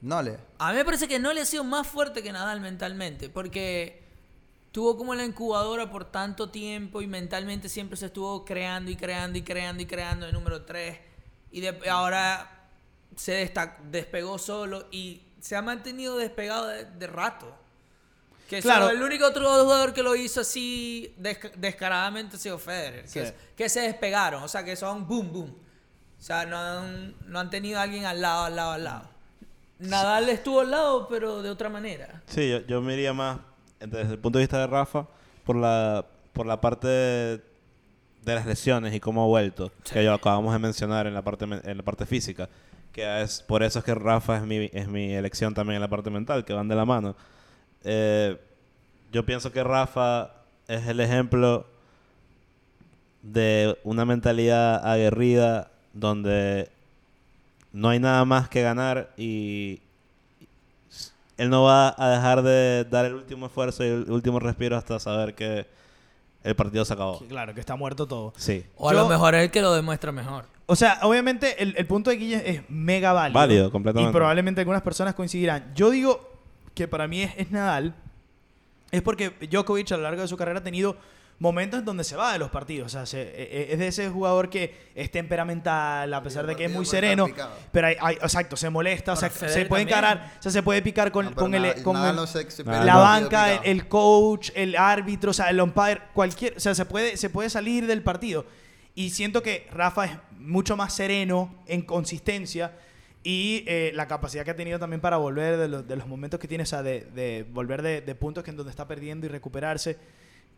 No le. A mí me parece que no le ha sido más fuerte que Nadal mentalmente. Porque tuvo como la incubadora por tanto tiempo y mentalmente siempre se estuvo creando y creando y creando y creando el número 3. Y de- ahora se despegó solo y se ha mantenido despegado de, de rato. Que Claro. el único otro jugador que lo hizo así desca- descaradamente ha sido Federer. Que, Sí. es- que se despegaron, o sea, que son boom, boom. O sea, no han, no han tenido a alguien al lado, al lado, al lado. Nadal estuvo al lado, pero de otra manera. Sí, yo, yo me iría más, desde el punto de vista de Rafa, por la, por la parte de, de las lesiones y cómo ha vuelto, que yo acabamos de mencionar en la parte, en la parte física. Que es, por eso es que Rafa es mi, es mi elección también en la parte mental, que van de la mano. Eh, yo pienso que Rafa es el ejemplo de una mentalidad aguerrida donde no hay nada más que ganar y él no va a dejar de dar el último esfuerzo y el último respiro hasta saber que el partido se acabó. Que Claro, que está muerto todo. Sí. O a Yo- lo mejor es el que lo demuestra mejor. O sea, obviamente el, el punto de Guille es mega válido. Válido, completamente. Y probablemente algunas personas coincidirán. Yo digo que para mí es, es Nadal. Es porque Djokovic a lo largo de su carrera ha tenido momentos en donde se va de los partidos. O sea, se- e- e- es de ese jugador que es temperamental, a pesar de que es muy sereno. Pero hay, hay- exacto, se molesta, o sea, se puede también. encarar, o sea, se puede picar con, No, el, con el- no el la banca, el, coach, el árbitro, o sea, el umpire, cualquier, o sea, se puede, se puede salir del partido. Y siento que Rafa es mucho más sereno en consistencia y eh, la capacidad que ha tenido también para volver de, los- de los momentos que tiene, o sea, de, de volver de, de puntos que en donde está perdiendo y recuperarse.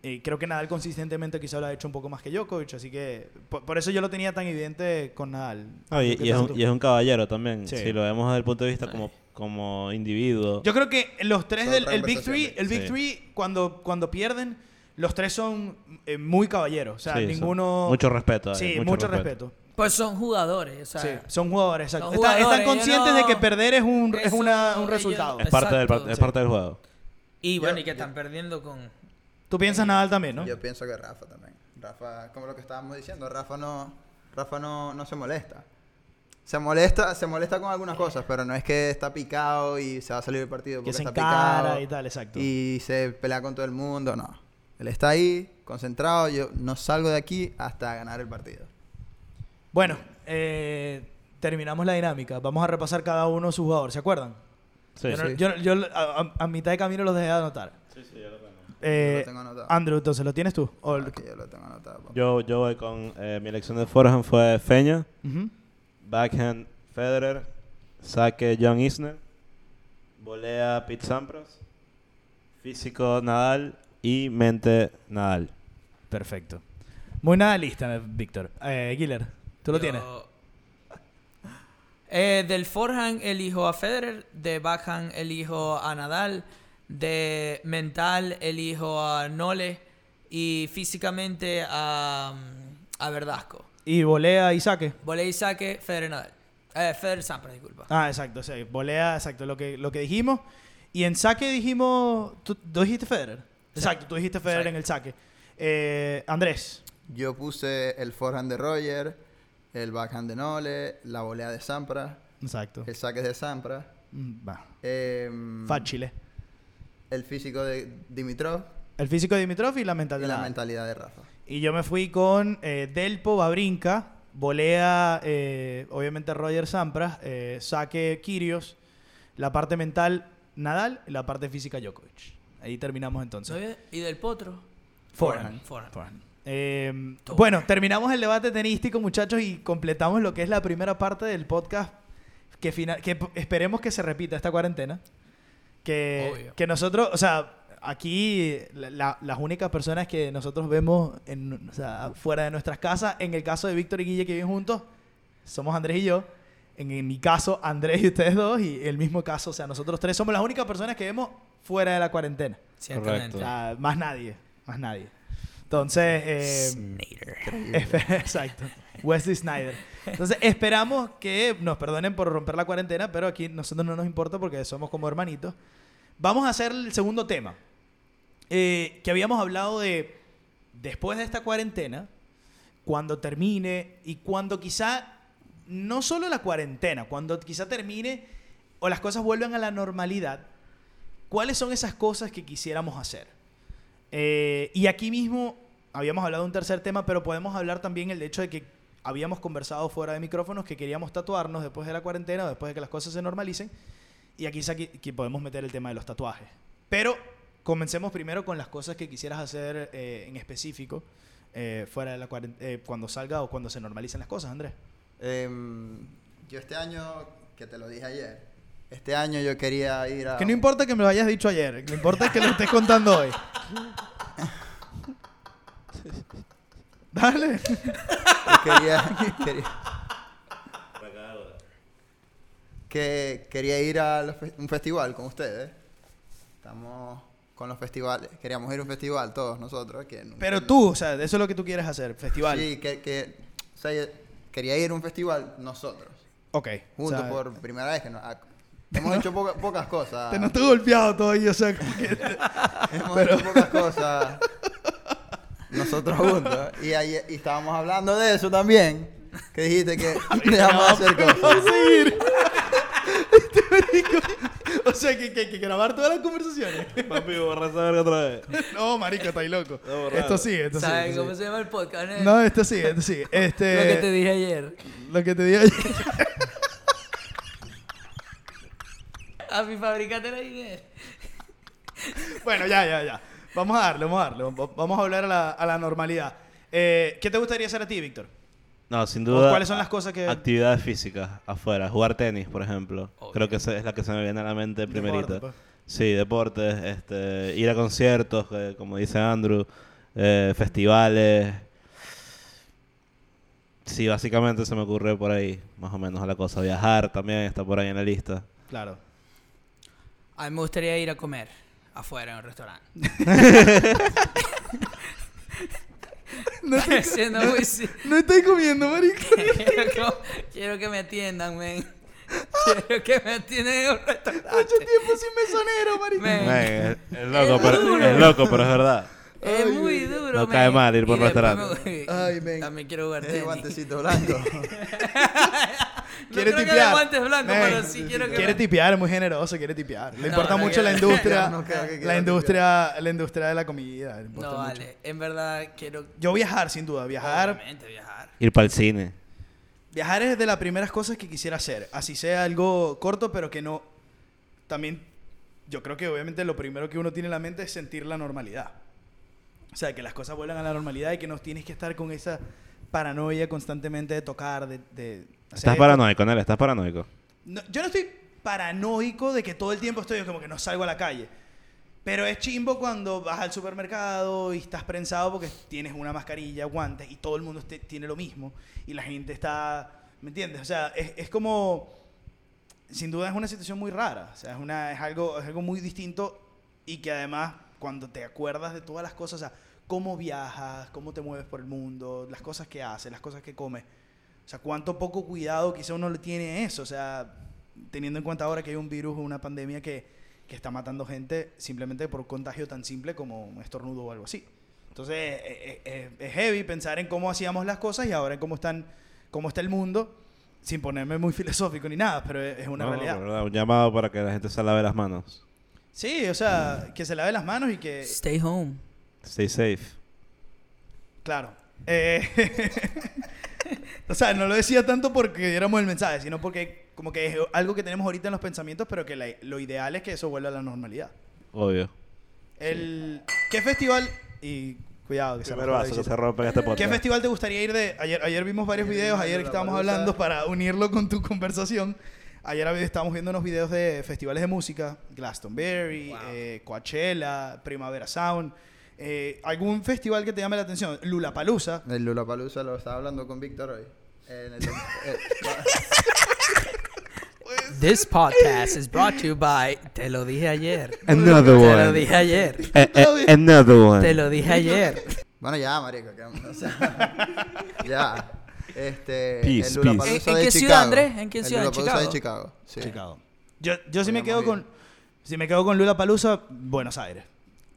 Eh, creo que Nadal consistentemente quizá lo ha hecho un poco más que Djokovic, así que por, por eso yo lo tenía tan evidente con Nadal. No, y, ¿Qué y es un, tú? y es un caballero también. Sí. Si lo vemos desde el punto de vista como, como individuo. Yo creo que los tres Son del el Big. Three, el Big Sí. Three cuando, cuando pierden, los tres son eh, muy caballeros. O sea, Sí, son- ninguno. Mucho respeto. ahí, Sí, mucho, respeto. Pues son jugadores. O sea, Sí, son jugadores, exacto. son Está- jugadores, están conscientes de que perder es un, es una- un ellos- resultado. Es parte, del, Exacto, es sí. parte del juego. Y bueno, Yo- y que están perdiendo con... Tú piensas Nadal también, ¿no? Yo pienso que Rafa también. Rafa, como lo que estábamos diciendo, Rafa no, Rafa no, no se molesta. Se molesta, se molesta con algunas cosas, pero no es que está picado y se va a salir del partido que porque se está picado y tal, exacto. y se pelea con todo el mundo, no. Él está ahí, concentrado, yo no salgo de aquí hasta ganar el partido. Bueno, eh, terminamos la dinámica. Vamos a repasar cada uno su jugador, ¿se acuerdan? Sí, yo, no- sí. yo- yo a, mitad de camino los dejé de anotar. Sí, sí, yo lo tengo. Eh, Yo lo tengo anotado. Andrew, entonces, ¿lo tienes tú? O el- Aquí yo lo tengo anotado. papá. Yo, yo voy con eh, mi elección de forehand fue Feña, backhand Federer, saque John Isner, volea Pete Sampras, físico Nadal y mente Nadal. Perfecto. Muy nadalista, Víctor. Eh, Giller, ¿tú lo Yo- tienes? Eh, del forehand elijo a Federer, de backhand elijo a Nadal, de mental elijo a Nole y físicamente a, a Verdasco. Y volea y saque. Volei y saque, Federer Nadal. Eh, Federer Sampras, disculpa. Ah, exacto, sí. Volea, exacto, lo que, lo que dijimos. Y en saque dijimos. ¿Tú, tú dijiste Federer? Exacto, tú dijiste Federer Exacto. en el saque. Eh, Andrés. Yo puse el forehand de Roger, el backhand de Nole, la volea de Sampras, Exacto. el saque de Sampras, Mm, Va. em, Fácil. El físico de Dimitrov El físico de Dimitrov y la mental y de la mentalidad de Rafa. Y yo me fui con eh, Delpo, Babrinka, volea, eh, obviamente Roger Sampras, eh, saque Kirios, la parte mental Nadal y la parte física Djokovic. Ahí terminamos entonces. ¿Y del potro? Forehand. Forehand. Forehand. Eh, Todo. bueno, terminamos el debate tenístico, muchachos, y completamos lo que es la primera parte del podcast que, final, que esperemos que se repita esta cuarentena. Que, que nosotros, o sea, aquí la- la- las únicas personas que nosotros vemos en, o sea, fuera de nuestras casas, en el caso de Víctor y Guille que viven juntos, somos Andrés y yo. En, en mi caso, Andrés y ustedes dos, y el mismo caso, o sea, nosotros tres somos las únicas personas que vemos fuera de la cuarentena. Ciertamente. O sea, más nadie, más nadie. Entonces, eh, Snyder. exacto. Wesley Snyder. Entonces, esperamos que nos perdonen por romper la cuarentena, pero aquí nosotros no nos importa porque somos como hermanitos. Vamos a hacer el segundo tema. Eh, que habíamos hablado de después de esta cuarentena, cuando termine y cuando quizá, no solo la cuarentena, cuando quizá termine o las cosas vuelvan a la normalidad, ¿cuáles son esas cosas que quisiéramos hacer? Eh, y aquí mismo habíamos hablado de un tercer tema, pero podemos hablar también el hecho de que habíamos conversado fuera de micrófonos que queríamos tatuarnos después de la cuarentena o después de que las cosas se normalicen. Y aquí, sa- aquí podemos meter el tema de los tatuajes. Pero comencemos primero con las cosas que quisieras hacer eh, en específico eh, fuera de la cuarentena, cuando salga o cuando se normalicen las cosas, Andrés. Em, yo este año, que te lo dije ayer, este año yo quería ir a... Que no importa que me lo hayas dicho ayer, lo que importa es que lo estés contando hoy. Dale. Quería, quería, que quería ir a fe- un festival con ustedes. Estamos con los festivales. Queríamos ir a un festival todos nosotros. Que Pero tú, o sea, eso es lo que tú quieres hacer, festival. Sí, que, que o sea, quería ir a un festival nosotros. Ok. Juntos o sea, por primera vez que nos, ha- hemos hecho poca- pocas cosas. Te noté golpeado todavía, o sea, que- Hemos hecho pocas cosas nosotros juntos. Y, ayer- y estábamos hablando de eso también. Que dijiste que dejamos de hacer a cosas. Este marico. O sea, que, que, que grabar todas las conversaciones. Papi, borra esa verga otra vez. No, marico, estáis loco. No. Esto sigue, esto sigue. ¿Sabes esto cómo sigue. se llama el podcast? nene? No, esto sigue, esto sigue. Este, Lo que te dije ayer. Lo que te digo ayer. A mi fabricante la dinero. Bueno, ya, ya, ya. Vamos a darle, vamos a darle. Va- Vamos a hablar a la, a la normalidad. Eh, ¿Qué te gustaría hacer a ti, Víctor? No, sin ¿O duda. cuáles son las cosas que- Actividades físicas afuera. Jugar tenis, por ejemplo. Obvio. Creo que es la que se me viene a la mente primerita. Deporte, pues. Sí, deportes, este, ir a conciertos, eh, como dice Andrew, eh, festivales. Sí, básicamente se me ocurre por ahí, más o menos la cosa. Viajar también está por ahí en la lista. Claro. A mí me gustaría ir a comer afuera en un restaurante. No, Siendo muy si- no estoy comiendo, marico. quiero, que, quiero que me atiendan, men. Quiero que me atiendan en un restaurante. Mucho tiempo sin mesonero, marico. Men. Men, es, es loco, pero, es loco, pero es verdad. Es Ay, muy men. duro, No men. cae mal ir por después restaurante. me Ay, men. También quiero jugar tenis. guantecito blanco. No Quiere creo que tipear. guantes blancos, Men, pero sí quiero que Quiere me- tipear, es muy generoso, quiere tipear. Le No, importa no mucho la industria, no creo que la industria, la industria de la comida. le importa No, mucho. vale. En verdad quiero... Yo viajar, sin duda, viajar. Obviamente, viajar. Ir para el cine. Viajar es de las primeras cosas que quisiera hacer. Así sea algo corto, pero que no. También, yo creo que obviamente lo primero que uno tiene en la mente es sentir la normalidad. O sea, que las cosas vuelvan a la normalidad y que no tienes que estar con esa paranoia constantemente de tocar, de. de Estás esto. paranoico, Nel, estás paranoico. No, yo no estoy paranoico de que todo el tiempo estoy como que no salgo a la calle. Pero es chimbo cuando vas al supermercado y estás prensado porque tienes una mascarilla, guantes y todo el mundo este- tiene lo mismo y la gente está, ¿me entiendes? O sea, es, es como, sin duda es una situación muy rara, o sea, es, una, es, algo, es algo muy distinto y que además cuando te acuerdas de todas las cosas, o sea, cómo viajas, cómo te mueves por el mundo, las cosas que haces, las cosas que comes, o sea, cuánto poco cuidado quizá uno le tiene a eso. O sea, teniendo en cuenta ahora que hay un virus o una pandemia que, que está matando gente simplemente por un contagio tan simple como un estornudo o algo así. Entonces, eh, eh, eh, es heavy pensar en cómo hacíamos las cosas y ahora en cómo, están, cómo está el mundo, sin ponerme muy filosófico ni nada, pero es, es una No, realidad. verdad, Un llamado para que la gente se lave las manos. Sí, o sea, que se lave las manos y que... Stay home. Stay safe. Claro. Eh, o sea, no lo decía tanto porque diéramos el mensaje, sino porque como que es algo que tenemos ahorita en los pensamientos, pero que la- lo ideal es que eso vuelva a la normalidad. Obvio. El, ¿Qué festival? Y cuidado, que se Primer rompa la vaso que visita. se rompe en este podcast. ¿Qué festival te gustaría ir de? Ayer, ayer vimos varios videos, ayer que estábamos hablando para unirlo con tu conversación. Ayer estábamos viendo unos videos de festivales de música, Glastonbury, eh, Coachella, Primavera Sound. Eh, ¿Algún festival que te llame la atención? Lulapalooza. El Lollapalooza lo estaba hablando con Víctor hoy. En el- eh, This podcast is brought to you by... Te lo dije ayer. Another Te lo one. dije ayer. Eh, eh, another one. Te lo dije ayer. bueno, ya, marico. que- o sea, ya. Este, Peace, el. ¿En- en qué ciudad, Chicago. Andrés? ¿En qué El ciudad? ¿En Lollapalooza de Chicago? Chicago. Sí. Yo, yo sí me quedo con. Si me quedo con Lula Palusa, Buenos Aires.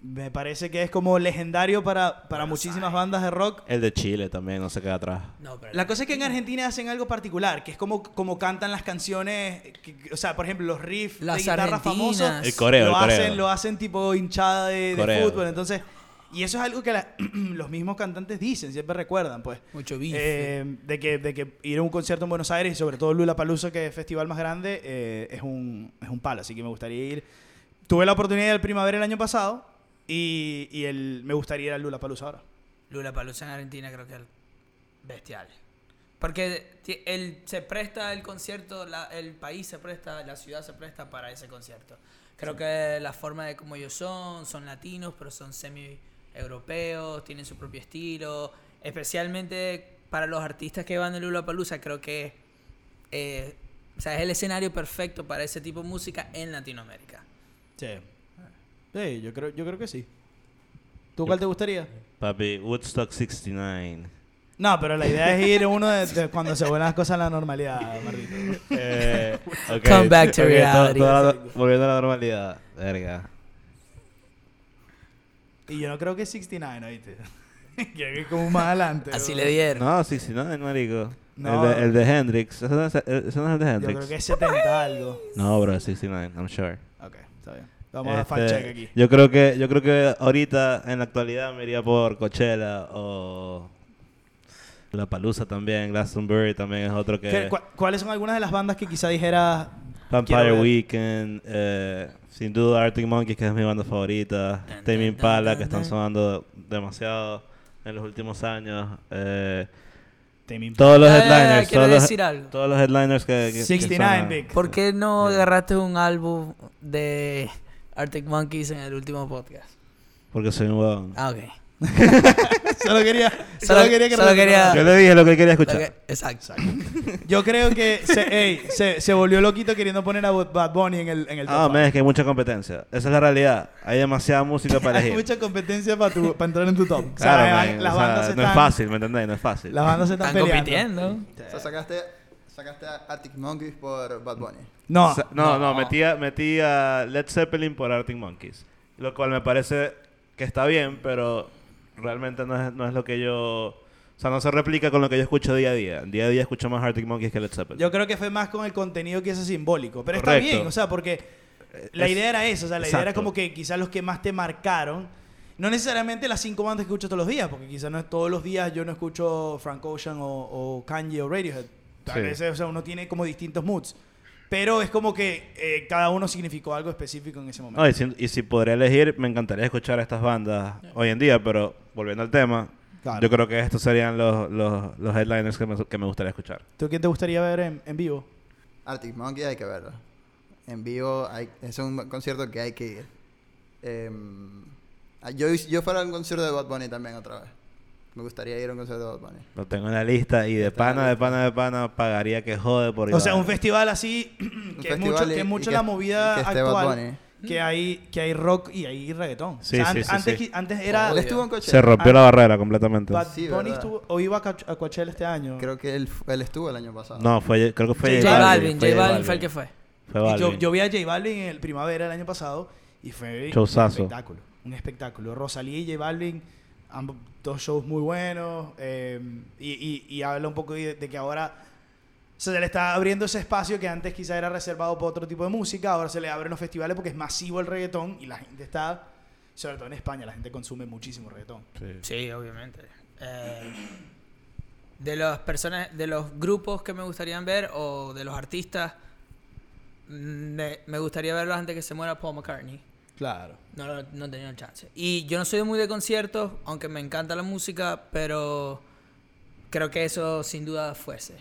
Me parece que es como legendario para, para muchísimas bandas de rock. El de Chile también, no se queda atrás. No, pero La cosa es que en Argentina hacen algo particular, que es como, como cantan las canciones, que- o sea, por ejemplo, los riffs Las de guitarra argentinas. famosos, El coreo, lo, el coreo. hacen, lo hacen tipo hinchada de, de Coreo. fútbol, entonces, y eso es algo que la- los mismos cantantes dicen, siempre recuerdan, pues. Mucho beef. Eh, de, que, de que ir a un concierto en Buenos Aires y sobre todo Lula Palusa, que es el festival más grande, eh, es, un, es un palo. Así que me gustaría ir. Tuve la oportunidad del primavera el año pasado y, y el, me gustaría ir al Lula Palusa ahora. Lula Palusa en Argentina creo que es bestial. Porque el, se presta el concierto, la- el país se presta, la ciudad se presta para ese concierto. Creo que la forma de cómo ellos son, son latinos, pero son semi-europeos, tienen su propio estilo. Especialmente para los artistas que van de Lula Palusa, creo que eh, o sea, es el escenario perfecto para ese tipo de música en Latinoamérica. Sí. Sí, yo creo, yo creo que sí. ¿Tú cuál te gustaría? Papi, Woodstock 69. No, pero la idea es ir uno de, de cuando se vuelvan las cosas a la normalidad, Martito. Eh, Come back to reality. toda la- volviendo a la normalidad. Verga. Y yo no creo que es 69, ¿oíste? Que es como más adelante. Así le dieron. No, 69, marico. No. El, de, el de Hendrix. ¿Ese no es, el de Yo Hendrix? creo que es 70 algo. No, bro, es 69, I'm sure. Ok, está bien. Vamos a Este, fact check aquí. Yo creo que yo creo que ahorita en la actualidad me iría por Coachella o La Palusa también, Glastonbury también es otro ¿Qué- que ¿Cuáles son algunas de las bandas que quizá dijeras Vampire? Weekend, eh, sin duda Arctic Monkeys que es mi banda favorita, Tame Impala que están sonando demasiado en los últimos años, eh, Tame Impala? todos los headliners, quiero todos los, decir algo. todos los headliners que, que- que 69 suenan. Big. ¿Por qué no agarraste un álbum de Arctic Monkeys en el último podcast? Porque soy un huevón. Ah, ok. solo quería, solo, Solo- quería que solo quería- Yo le dije lo que quería escuchar. Ok, Exacto. Yo creo que se, ey, se, se volvió loquito queriendo poner a Bad Bunny en el, en el Ah, top man, es que hay mucha competencia. Esa es la realidad. Hay demasiada música para Hay elegir. mucha competencia para entrar en tu top. O sea, Claro, las- man, las o sea, bandas se no es fácil, ¿me entendéis? No es fácil. Las bandas se están, Están peleando. compitiendo. O sea, sacaste, sacaste a Arctic Monkeys por Bad Bunny. No, O sea, no, no, metí, a, metí a Led Zeppelin por Arctic Monkeys. Lo cual me parece que está bien, pero realmente no es, no es lo que yo... O sea, no se replica con lo que yo escucho día a día. Día a día escucho más Arctic Monkeys que Led Zeppelin. yo creo que fue más con el contenido que ese simbólico. Pero Correcto. está bien, o sea, porque la Es- idea era eso. O sea, la idea era exacto. como que quizás los que más te marcaron. No necesariamente las cinco bandas que escucho todos los días, porque quizás no es todos los días yo no escucho Frank Ocean o, o Kanye o Radiohead. A Sí. veces, o sea, uno tiene como distintos moods. Pero es como que eh, cada uno significó algo específico en ese momento. No, y, si, y si podría elegir, me encantaría escuchar a estas bandas hoy en día, pero volviendo al tema, Claro. yo creo que estos serían los, los, los headliners que me, que me gustaría escuchar. ¿Tú quién te gustaría ver en, en vivo? Arctic Monkeys hay que verlo. En vivo hay, es un concierto que hay que ir. Ah, yo, yo fuera a un concierto de Bad Bunny también otra vez. Me gustaría ir a un concierto de Bad Bunny. Lo tengo en la lista y de pana, de pana, de pana, pagaría que jode por ir O a sea, un festival así, Un que es festival mucho, y- que es y mucho que- la movida y que esté Bad actual, Bunny. que hay, que hay rock y hay reggaetón. Sí, o sea, sí, an- sí, antes, sí. qui- antes era... Él estuvo en Coachella. Se rompió Ah, la barrera completamente. Bad Sí, Bunny ¿verdad? estuvo, o iba a Coach- a Coachella este año. Creo que él, fu- él estuvo el año pasado. No, fue, creo que fue J J Balvin, J Balvin fue el que fue. Fue Y yo, Balvin. yo vi a J Balvin en el primavera del año pasado y fue un espectáculo. Un espectáculo. Rosalía y J Balvin, ambos, dos shows muy buenos. eh, y, y, y habla un poco de, de que ahora se le está abriendo ese espacio que antes quizá era reservado para otro tipo de música. Ahora se le abren los festivales porque es masivo el reggaetón y la gente está, sobre todo en España, la gente consume muchísimo reggaetón. Sí. Sí, obviamente. Eh, de las personas, de los grupos que me gustarían ver o de los artistas, mm, me, me gustaría verlos antes que se muera Paul McCartney. Claro. No, no, no he tenido chance. Y yo no soy muy de conciertos, aunque me encanta la música, pero creo que eso sin duda fuese.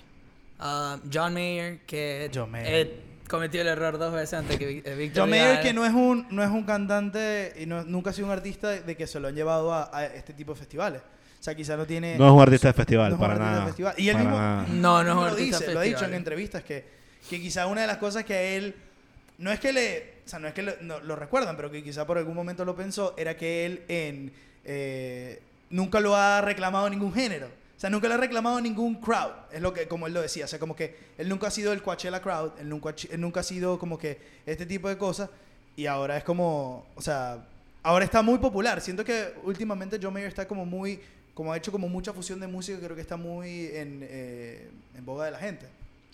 Ah, John Mayer, que John Mayer. he cometido el error dos veces antes que eh, Víctor. John Mayer que no es un no es un cantante y no- nunca ha sido un artista de que se lo han llevado a, a este tipo de festivales. O sea, quizá no tiene No es un artista de festival, no es un para artista de nada. festival. Y él mismo, nada. No, no es un lo artista dice, lo ha dicho en festival. entrevistas que, que quizá una de las cosas que a él no es que le, sea, no es que lo, no- lo recuerdan, pero que quizá por algún momento lo pensó, era que él en eh, nunca lo ha reclamado ningún género. O sea, nunca le ha reclamado ningún crowd. Es lo que, como él lo decía. O sea, como que él nunca ha sido el Coachella crowd. Él nunca, él nunca ha sido como que este tipo de cosas. Y ahora es como, o sea, ahora está muy popular. Siento que últimamente John Mayer está como muy, como ha hecho como mucha fusión de música. Creo que está muy en, eh, en boga de la gente.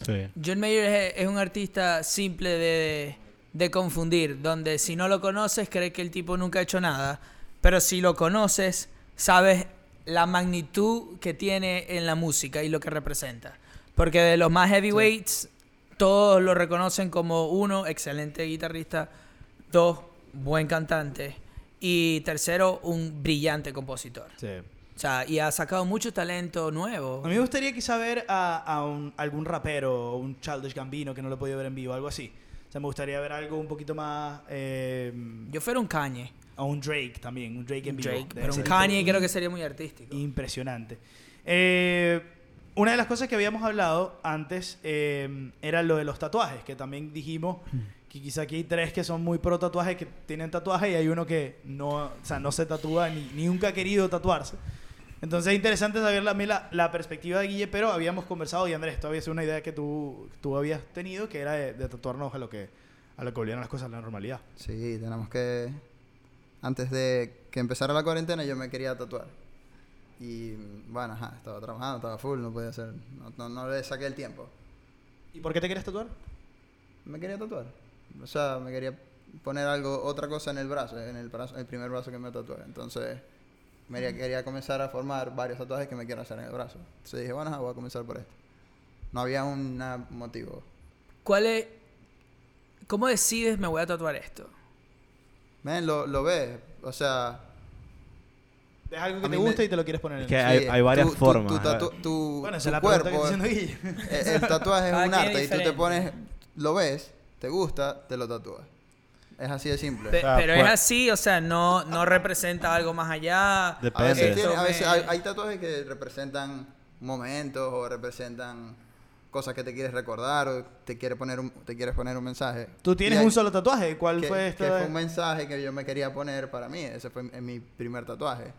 Sí. John Mayer es, es un artista simple de, de confundir, donde si no lo conoces crees que el tipo nunca ha hecho nada, pero si lo conoces sabes la magnitud que tiene en la música y lo que representa. Porque de los más heavyweights, todos lo reconocen como uno, excelente guitarrista, dos, buen cantante y tercero, un brillante compositor. O sea, y ha sacado mucho talento nuevo. A mí me gustaría quizá ver a, a un- algún rapero o un Childish Gambino que no lo he podido ver en vivo, algo así. O sea, me gustaría ver algo un poquito más... eh, Yo fuera un Kanye. a un Drake también, un Drake en vivo. Drake, pero un Kanye creo que sería muy artístico. Impresionante. Eh, una de las cosas que habíamos hablado antes eh, era lo de los tatuajes, que también dijimos que quizá aquí hay tres que son muy pro tatuajes, que tienen tatuajes y hay uno que no, o sea, no se tatúa ni, ni nunca ha querido tatuarse. Entonces es interesante saber la, la, la perspectiva de Guille, pero habíamos conversado, y Andrés, todavía es una idea que tú, tú habías tenido, que era de, de tatuarnos a lo que, a lo que volvieran las cosas a la normalidad. Sí, tenemos que... Antes de que empezara la cuarentena yo me quería tatuar. Y bueno, ajá, estaba trabajando, estaba full, no podía hacer... No, no, no le saqué el tiempo. ¿Y por qué te quieres tatuar? Me quería tatuar. O sea, me quería poner algo, otra cosa en el brazo, en el, brazo, el primer brazo que me tatué. Entonces, me quería, quería comenzar a formar varios tatuajes que me quiero hacer en el brazo. Entonces dije, bueno, voy a comenzar por esto. No había un motivo. ¿Cuál es. ¿Cómo decides me voy a tatuar esto? Men, lo, lo ves. O sea, Es algo A que te mí me- gusta y te lo quieres poner en Es que el- hay, sí, hay varias tu- tu- formas. Tu, ¿eh? tatu- tu- Bueno, esa tu es la que cuerpo, Guille. eh, el tatuaje es un arte es y tú te diferente. pones, lo ves, te gusta, te lo tatúas. Es así de simple. Pe- sea, pero es así, o sea, no, no representa algo más allá. A Depende. veces, Esto tiene- a veces hay, hay tatuajes que representan momentos o representan cosas que te quieres recordar o te quieres poner un, te quieres poner un mensaje. Tú tienes hay- un solo tatuaje. ¿Cuál que, fue que este? fue un mensaje que yo me quería poner para mí. Ese fue en mi primer tatuaje.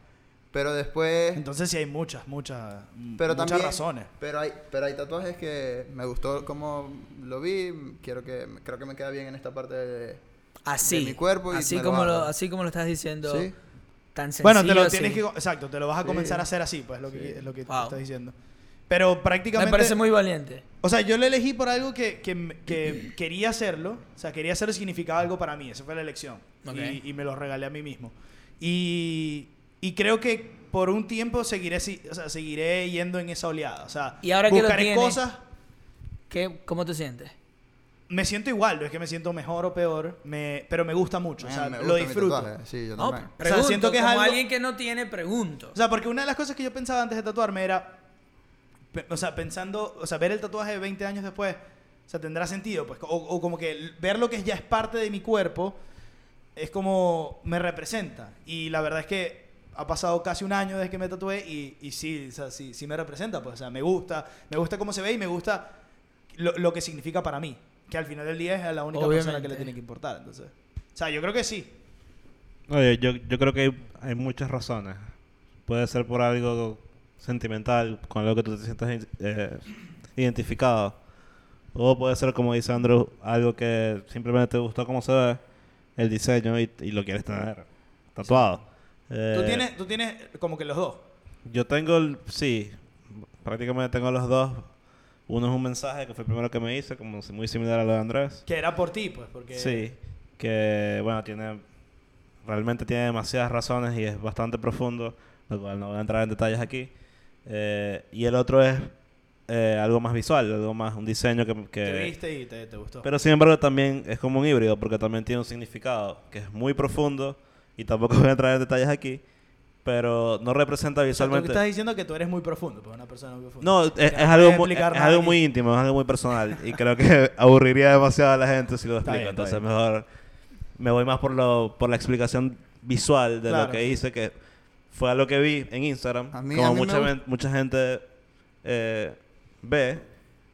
Pero después... Entonces sí hay muchas, muchas, pero muchas también, razones. Pero hay, pero hay tatuajes que me gustó como lo vi. Quiero que, creo que me queda bien en esta parte de, Así. de mi cuerpo y así, me como lo, hago. así como lo estás diciendo. Sí. Tan sencillo. Bueno, te lo así. tienes que... Exacto, te lo vas a Sí. comenzar a hacer así, pues, lo que, es lo que te Wow. estás diciendo. Pero prácticamente... Me parece muy valiente. O sea, yo lo elegí por algo que, que, que quería hacerlo. O sea, quería hacerlo y significaba algo para mí. Esa fue la elección. Ok. Y, y me lo regalé a mí mismo. Y, y creo que por un tiempo seguiré, o sea, seguiré yendo en esa oleada. O sea, Y ahora que lo buscaré tienes- cosas. ¿Qué, ¿Cómo te sientes? Me siento igual, no es que me siento mejor o peor, me, pero me gusta mucho. O sea, Man, me lo gusta disfruto. Sí, yo No, también. pregunto, siento que es como algo- alguien que no tiene, pregunto. O sea, porque una de las cosas que yo pensaba antes de tatuarme era, o sea, pensando, o sea, ver el tatuaje 20 años después, o sea, tendrá sentido, pues, o, o como que ver lo que ya es parte de mi cuerpo es como me representa. Y la verdad es que ha pasado casi un año desde que me tatué y, y sí, o sea, sí, sí me representa, pues, o sea, me gusta, me gusta cómo se ve y me gusta lo, lo que significa para mí, que al final del día es la única persona que le tiene que importar, entonces. O sea, yo creo que sí. Oye, yo, yo creo que hay, hay muchas razones. Puede ser por algo sentimental, con algo que tú te sientas eh, identificado. O puede ser, como dice Andrew, algo que simplemente te gustó cómo se ve, el diseño, y, y lo quieres tener tatuado. Tú Eh, tienes, tú tienes como que los dos. Yo tengo, el, sí, prácticamente tengo los dos. Uno es un mensaje que fue el primero que me hice, como muy similar a lo de Andrés. Que era por ti, pues, porque... Sí, que bueno, tiene realmente tiene demasiadas razones y es bastante profundo, lo cual no voy a entrar en detalles aquí. Eh, y el otro es eh, algo más visual, algo más, un diseño que... que- Te viste y te, te gustó. pero sin embargo también es como un híbrido, porque también tiene un significado que es muy profundo y tampoco voy a entrar en detalles aquí, pero no representa o sea, tú visualmente... estás diciendo que tú eres muy profundo, pues una persona muy profunda. No, es, es algo, muy, es algo muy íntimo, es algo muy personal. Y creo que aburriría demasiado a la gente si lo Está explico. bien, Entonces mejor me voy más por, lo, por la explicación visual de Claro, lo que sí. hice, que fue algo que vi en Instagram. A mí- como a mí me mucha, men- mucha gente eh, ve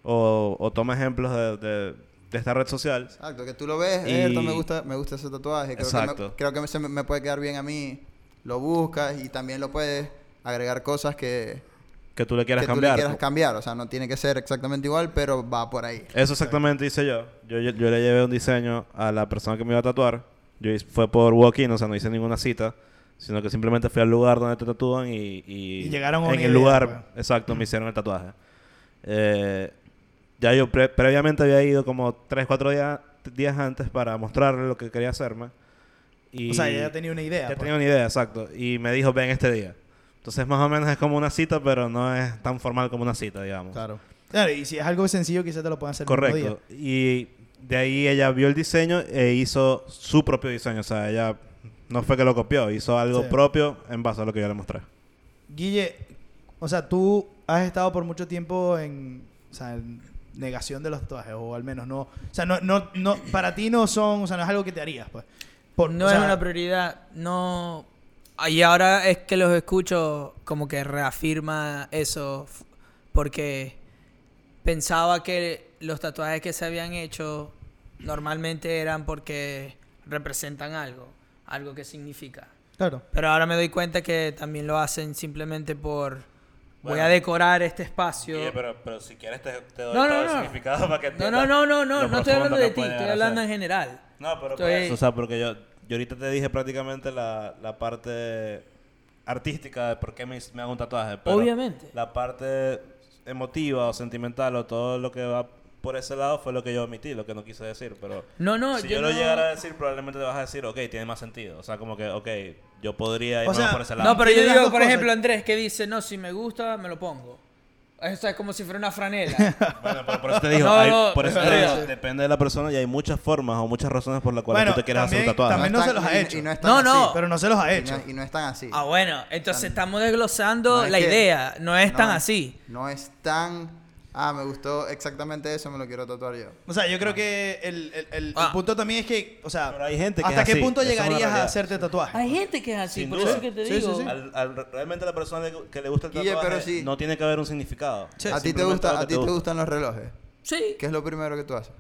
o, o toma ejemplos de, de- de esta red social. Exacto, que tú lo ves, Y- "Erto, me gusta, me gusta ese tatuaje, creo que, Exacto. me, creo que se me, me puede quedar bien a mí, lo buscas y también lo puedes agregar cosas que, Que tú le quieras que tú cambiar. le quieras cambiar, o sea, no tiene que ser exactamente igual, pero va por ahí. Eso exactamente hice yo. yo. Yo yo le llevé un diseño a la persona que me iba a tatuar. Yo fue por walk-in, o sea, no hice ninguna cita, sino que simplemente fui al lugar donde te tatúan y, y, Y llegaron a en el idea, lugar, pues. exacto, me hicieron el tatuaje. Eh, ya yo pre- previamente había ido como 3, 4 días, días antes para mostrarle lo que quería hacerme. Y o sea, ella tenía una idea. ya pues. tenía una idea, exacto. Y me dijo, ven este día. Entonces, más o menos es como una cita, pero no es tan formal como una cita, digamos. Claro. Claro, y si es algo sencillo, quizás te lo puedan hacer el mismo Correcto. Y de ahí ella vio el diseño e hizo su propio diseño. O sea, ella no fue que lo copió, hizo algo Sí. propio en base a lo que yo le mostré. día. Guille, o sea, tú has estado por mucho tiempo en, o sea, en negación de los tatuajes, o al menos no. O sea, no, no, no, para ti no son, o sea, no es algo que te harías, pues. Por- no o es una prioridad. No. Y ahora es que los escucho como que reafirma eso. Porque pensaba que los tatuajes que se habían hecho normalmente eran porque representan algo. Algo que significa. Claro. Pero ahora me doy cuenta que también lo hacen simplemente por... voy a decorar este espacio. Pero, pero si quieres te, te doy No, todo no, el no. significado para que No, entiendas no, no, no, no, estoy hablando de ti, estoy hablando en general. No, pero por Estoy- eso, o sea, porque yo, yo ahorita te dije prácticamente la, la parte artística de por qué me, me hago un tatuaje. Pero Obviamente. La parte emotiva o sentimental o todo lo que va por ese lado fue lo que yo omití, lo que no quise decir. Pero No, no, si yo yo, lo llegara a decir, probablemente te vas a decir, ok, tiene más sentido. O sea, como que, ok, yo podría ir O sea, por ese lado. No, pero yo digo, por cosas. ejemplo, Andrés, que dice, no, si me gusta, me lo pongo. Eso es como si fuera una franela. Bueno, pero por eso te digo, No, hay- no, por eso es te digo, depende de la persona y hay muchas formas o muchas razones por las cuales Bueno, tú te quieres hacer un también- tatuaje. también- no se los ha y- hecho. Y no, están No, así. no. Pero no se los ha Y hecho. no, y no están así. ah, bueno, entonces estamos desglosando No es la que- idea. No es tan no así. No es tan. Ah, me gustó exactamente eso, me lo quiero tatuar yo. O sea, yo creo que el, el- el- el Ah. punto también es que, o sea, Pero hay gente que ¿hasta es qué así, punto esa es una llegarías a realidad. hacerte tatuaje? Hay gente que es así, Sin por duda. eso que te Sí, digo. sí, sí. Al, al- realmente a la persona le- que le gusta el Guille, tatuaje pero sí. no tiene que haber un significado. Sí. ¿A ti te Simplemente gusta, lo que a ti te gustan los relojes? Sí. ¿Qué es lo primero que tú haces?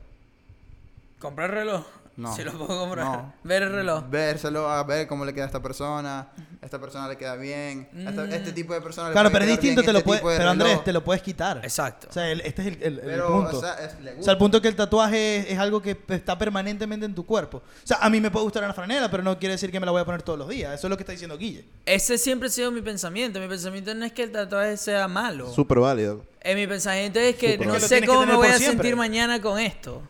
¿Comprar reloj? No. Si lo puedo comprar. No. Ver el reloj. Vérselo, a ver cómo le queda a esta persona. A esta persona le queda bien. esta- Mm. este tipo de persona le Claro, puede pero es bien distinto, te lo este puedes, de pero Andrés, te lo puedes quitar. Exacto. O sea, el- este es el, el- el Pero, punto. o sea, es- le O gusta. sea, el punto es que el tatuaje es, es algo que está permanentemente en tu cuerpo. O sea, a mí me puede gustar una franela, pero no quiere decir que me la voy a poner todos los días. Eso es lo que está diciendo Guille. Ese siempre ha sido mi pensamiento. Mi pensamiento no es que el tatuaje sea malo. Súper válido. Eh, mi pensamiento es que no lo sé cómo me voy a siempre. sentir mañana con esto.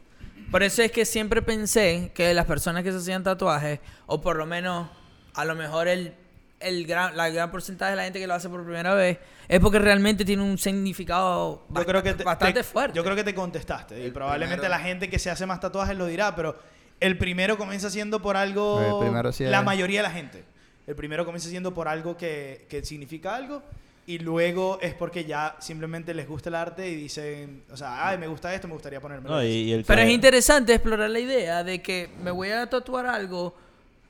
Por eso es que siempre pensé que las personas que se hacían tatuajes, o por lo menos, a lo mejor el, el gran, la gran porcentaje de la gente que lo hace por primera vez, es porque realmente tiene un significado Yo creo que bast- te- bastante te- fuerte. Yo creo que te contestaste. Y El probablemente primero- la gente que se hace más tatuajes lo dirá, pero el primero comienza siendo por algo. El primero sí la es- mayoría de la gente. El primero comienza siendo por algo que, que significa algo. Y luego es porque ya simplemente les gusta el arte y dicen, o sea, ay, me gusta esto, me gustaría ponérmelo. No, Pero es interesante explorar la idea de que me voy a tatuar algo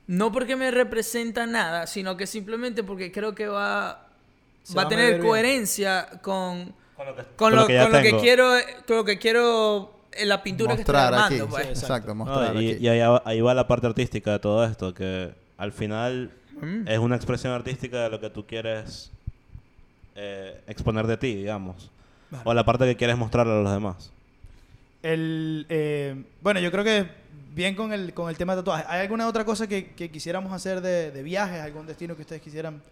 no porque me representa nada, sino que simplemente porque creo que va, va a va a tener bien. coherencia con, con lo que, con, con lo, lo que lo que quiero, con lo que quiero en la pintura mostrar que estoy aquí. armando. pues. Sí, exacto. No, mostrar y, aquí. y ahí, va- ahí va la parte artística de todo esto, que al final Mm. es una expresión artística de lo que tú quieres eh, exponer de ti, digamos. O la parte que quieres mostrarle a los demás. El, eh, bueno, yo creo que bien con el, con el tema de tatuajes. ¿Hay alguna otra cosa que, que quisiéramos hacer de, de viajes? ¿Algún destino que ustedes quisieran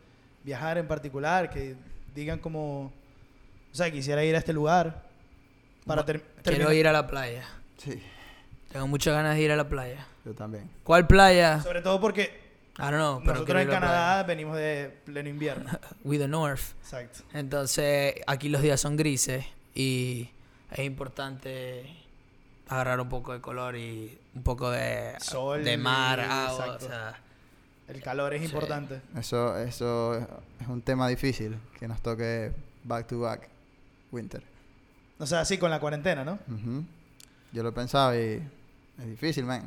viajar en particular? Que digan como, o sea, quisiera ir a este lugar para ter- Quiero terminar- ir a la playa. Sí, Tengo muchas ganas de ir a la playa. yo también. ¿Cuál playa? Sobre todo porque I don't know, pero nosotros en Canadá venimos de pleno invierno. We the North. Exacto. Entonces, aquí los días son grises y es importante agarrar un poco de color y un poco de Sol, de mar, y- agua, exacto. o sea, El calor es Sí. importante. Eso, eso es un tema difícil que nos toque back to back winter. O sea, así con la cuarentena, ¿no? Ujú. Yo lo pensaba y es difícil, man.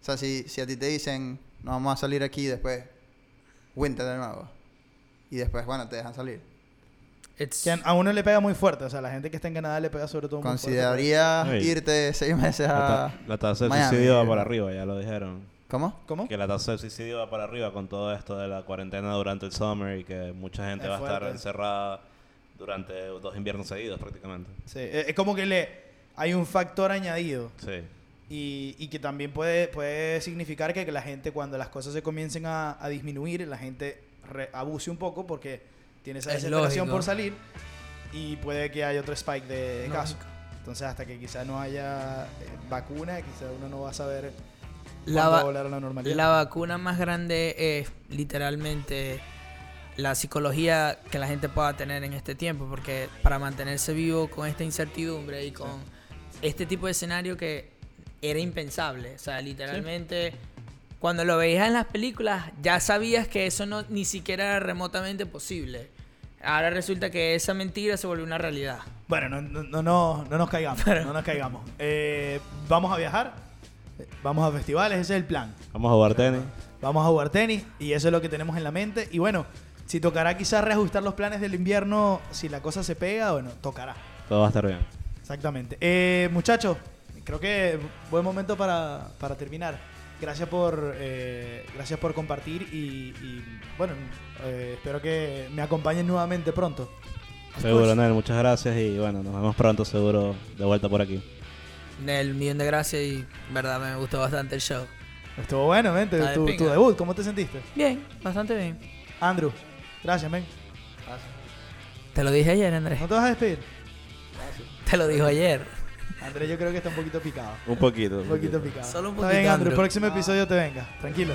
O sea, si, si a ti te dicen, no vamos a salir aquí después, winter de nuevo. Y después, bueno, te dejan salir. it's- Que a- uno le pega muy fuerte. O sea, la gente que está en Canadá le pega sobre todo muy fuerte. ¿Consideraría Sí. irte seis meses La, a... ta- la tasa de Miami, suicidio va para arriba, ya lo dijeron. ¿Cómo? ¿Cómo? Que la tasa de suicidio va para arriba con todo esto de la cuarentena durante el summer y que mucha gente Es va a estar fuerte. encerrada durante dos inviernos seguidos prácticamente. Sí, e, es es como que le hay un factor añadido. Sí. Y, y que también puede, puede significar que, que la gente cuando las cosas se comiencen a, a disminuir, la gente re- abuse un poco porque tiene esa Es desesperación lógico. por salir y puede que haya otro spike de, de casos. Entonces hasta que quizás no haya eh, vacuna, quizás uno no va a saber La va va- a la normalidad. La vacuna más grande es literalmente la psicología que la gente pueda tener en este tiempo, porque para mantenerse vivo con esta incertidumbre y con este tipo de escenario que era impensable, o sea, literalmente cuando lo veías en las películas ya sabías que eso no ni siquiera era remotamente posible. Ahora resulta que esa mentira se volvió una realidad. Bueno, no, no, no, no, no nos caigamos, no nos caigamos. Eh, vamos a viajar, vamos a festivales, ese es el plan. Vamos a jugar tenis. Vamos a jugar tenis y eso es lo que tenemos en la mente. Y bueno, si tocará quizás reajustar los planes del invierno, si la cosa se pega, bueno, tocará. Todo va a estar bien. Exactamente. Eh, muchachos, creo que buen momento para, para terminar. Gracias por, eh, gracias por compartir y, y, bueno, eh, espero que me acompañen nuevamente pronto. Seguro, Nel, muchas gracias y bueno, nos vemos pronto seguro de vuelta por aquí. Nel, millón de gracias y verdad me gustó bastante el show. Estuvo bueno, mente. De Tu, tu debut, ¿cómo te sentiste? Bien, bastante bien. Andrew, gracias, men. Te lo dije ayer, Andrés. ¿No te vas a despedir? Te lo dijo ayer. Andrés, yo creo que está un poquito picado. Un poquito. Un poquito picado. Solo un Está bien, poquito. Andrew. Próximo episodio te venga. Tranquilo.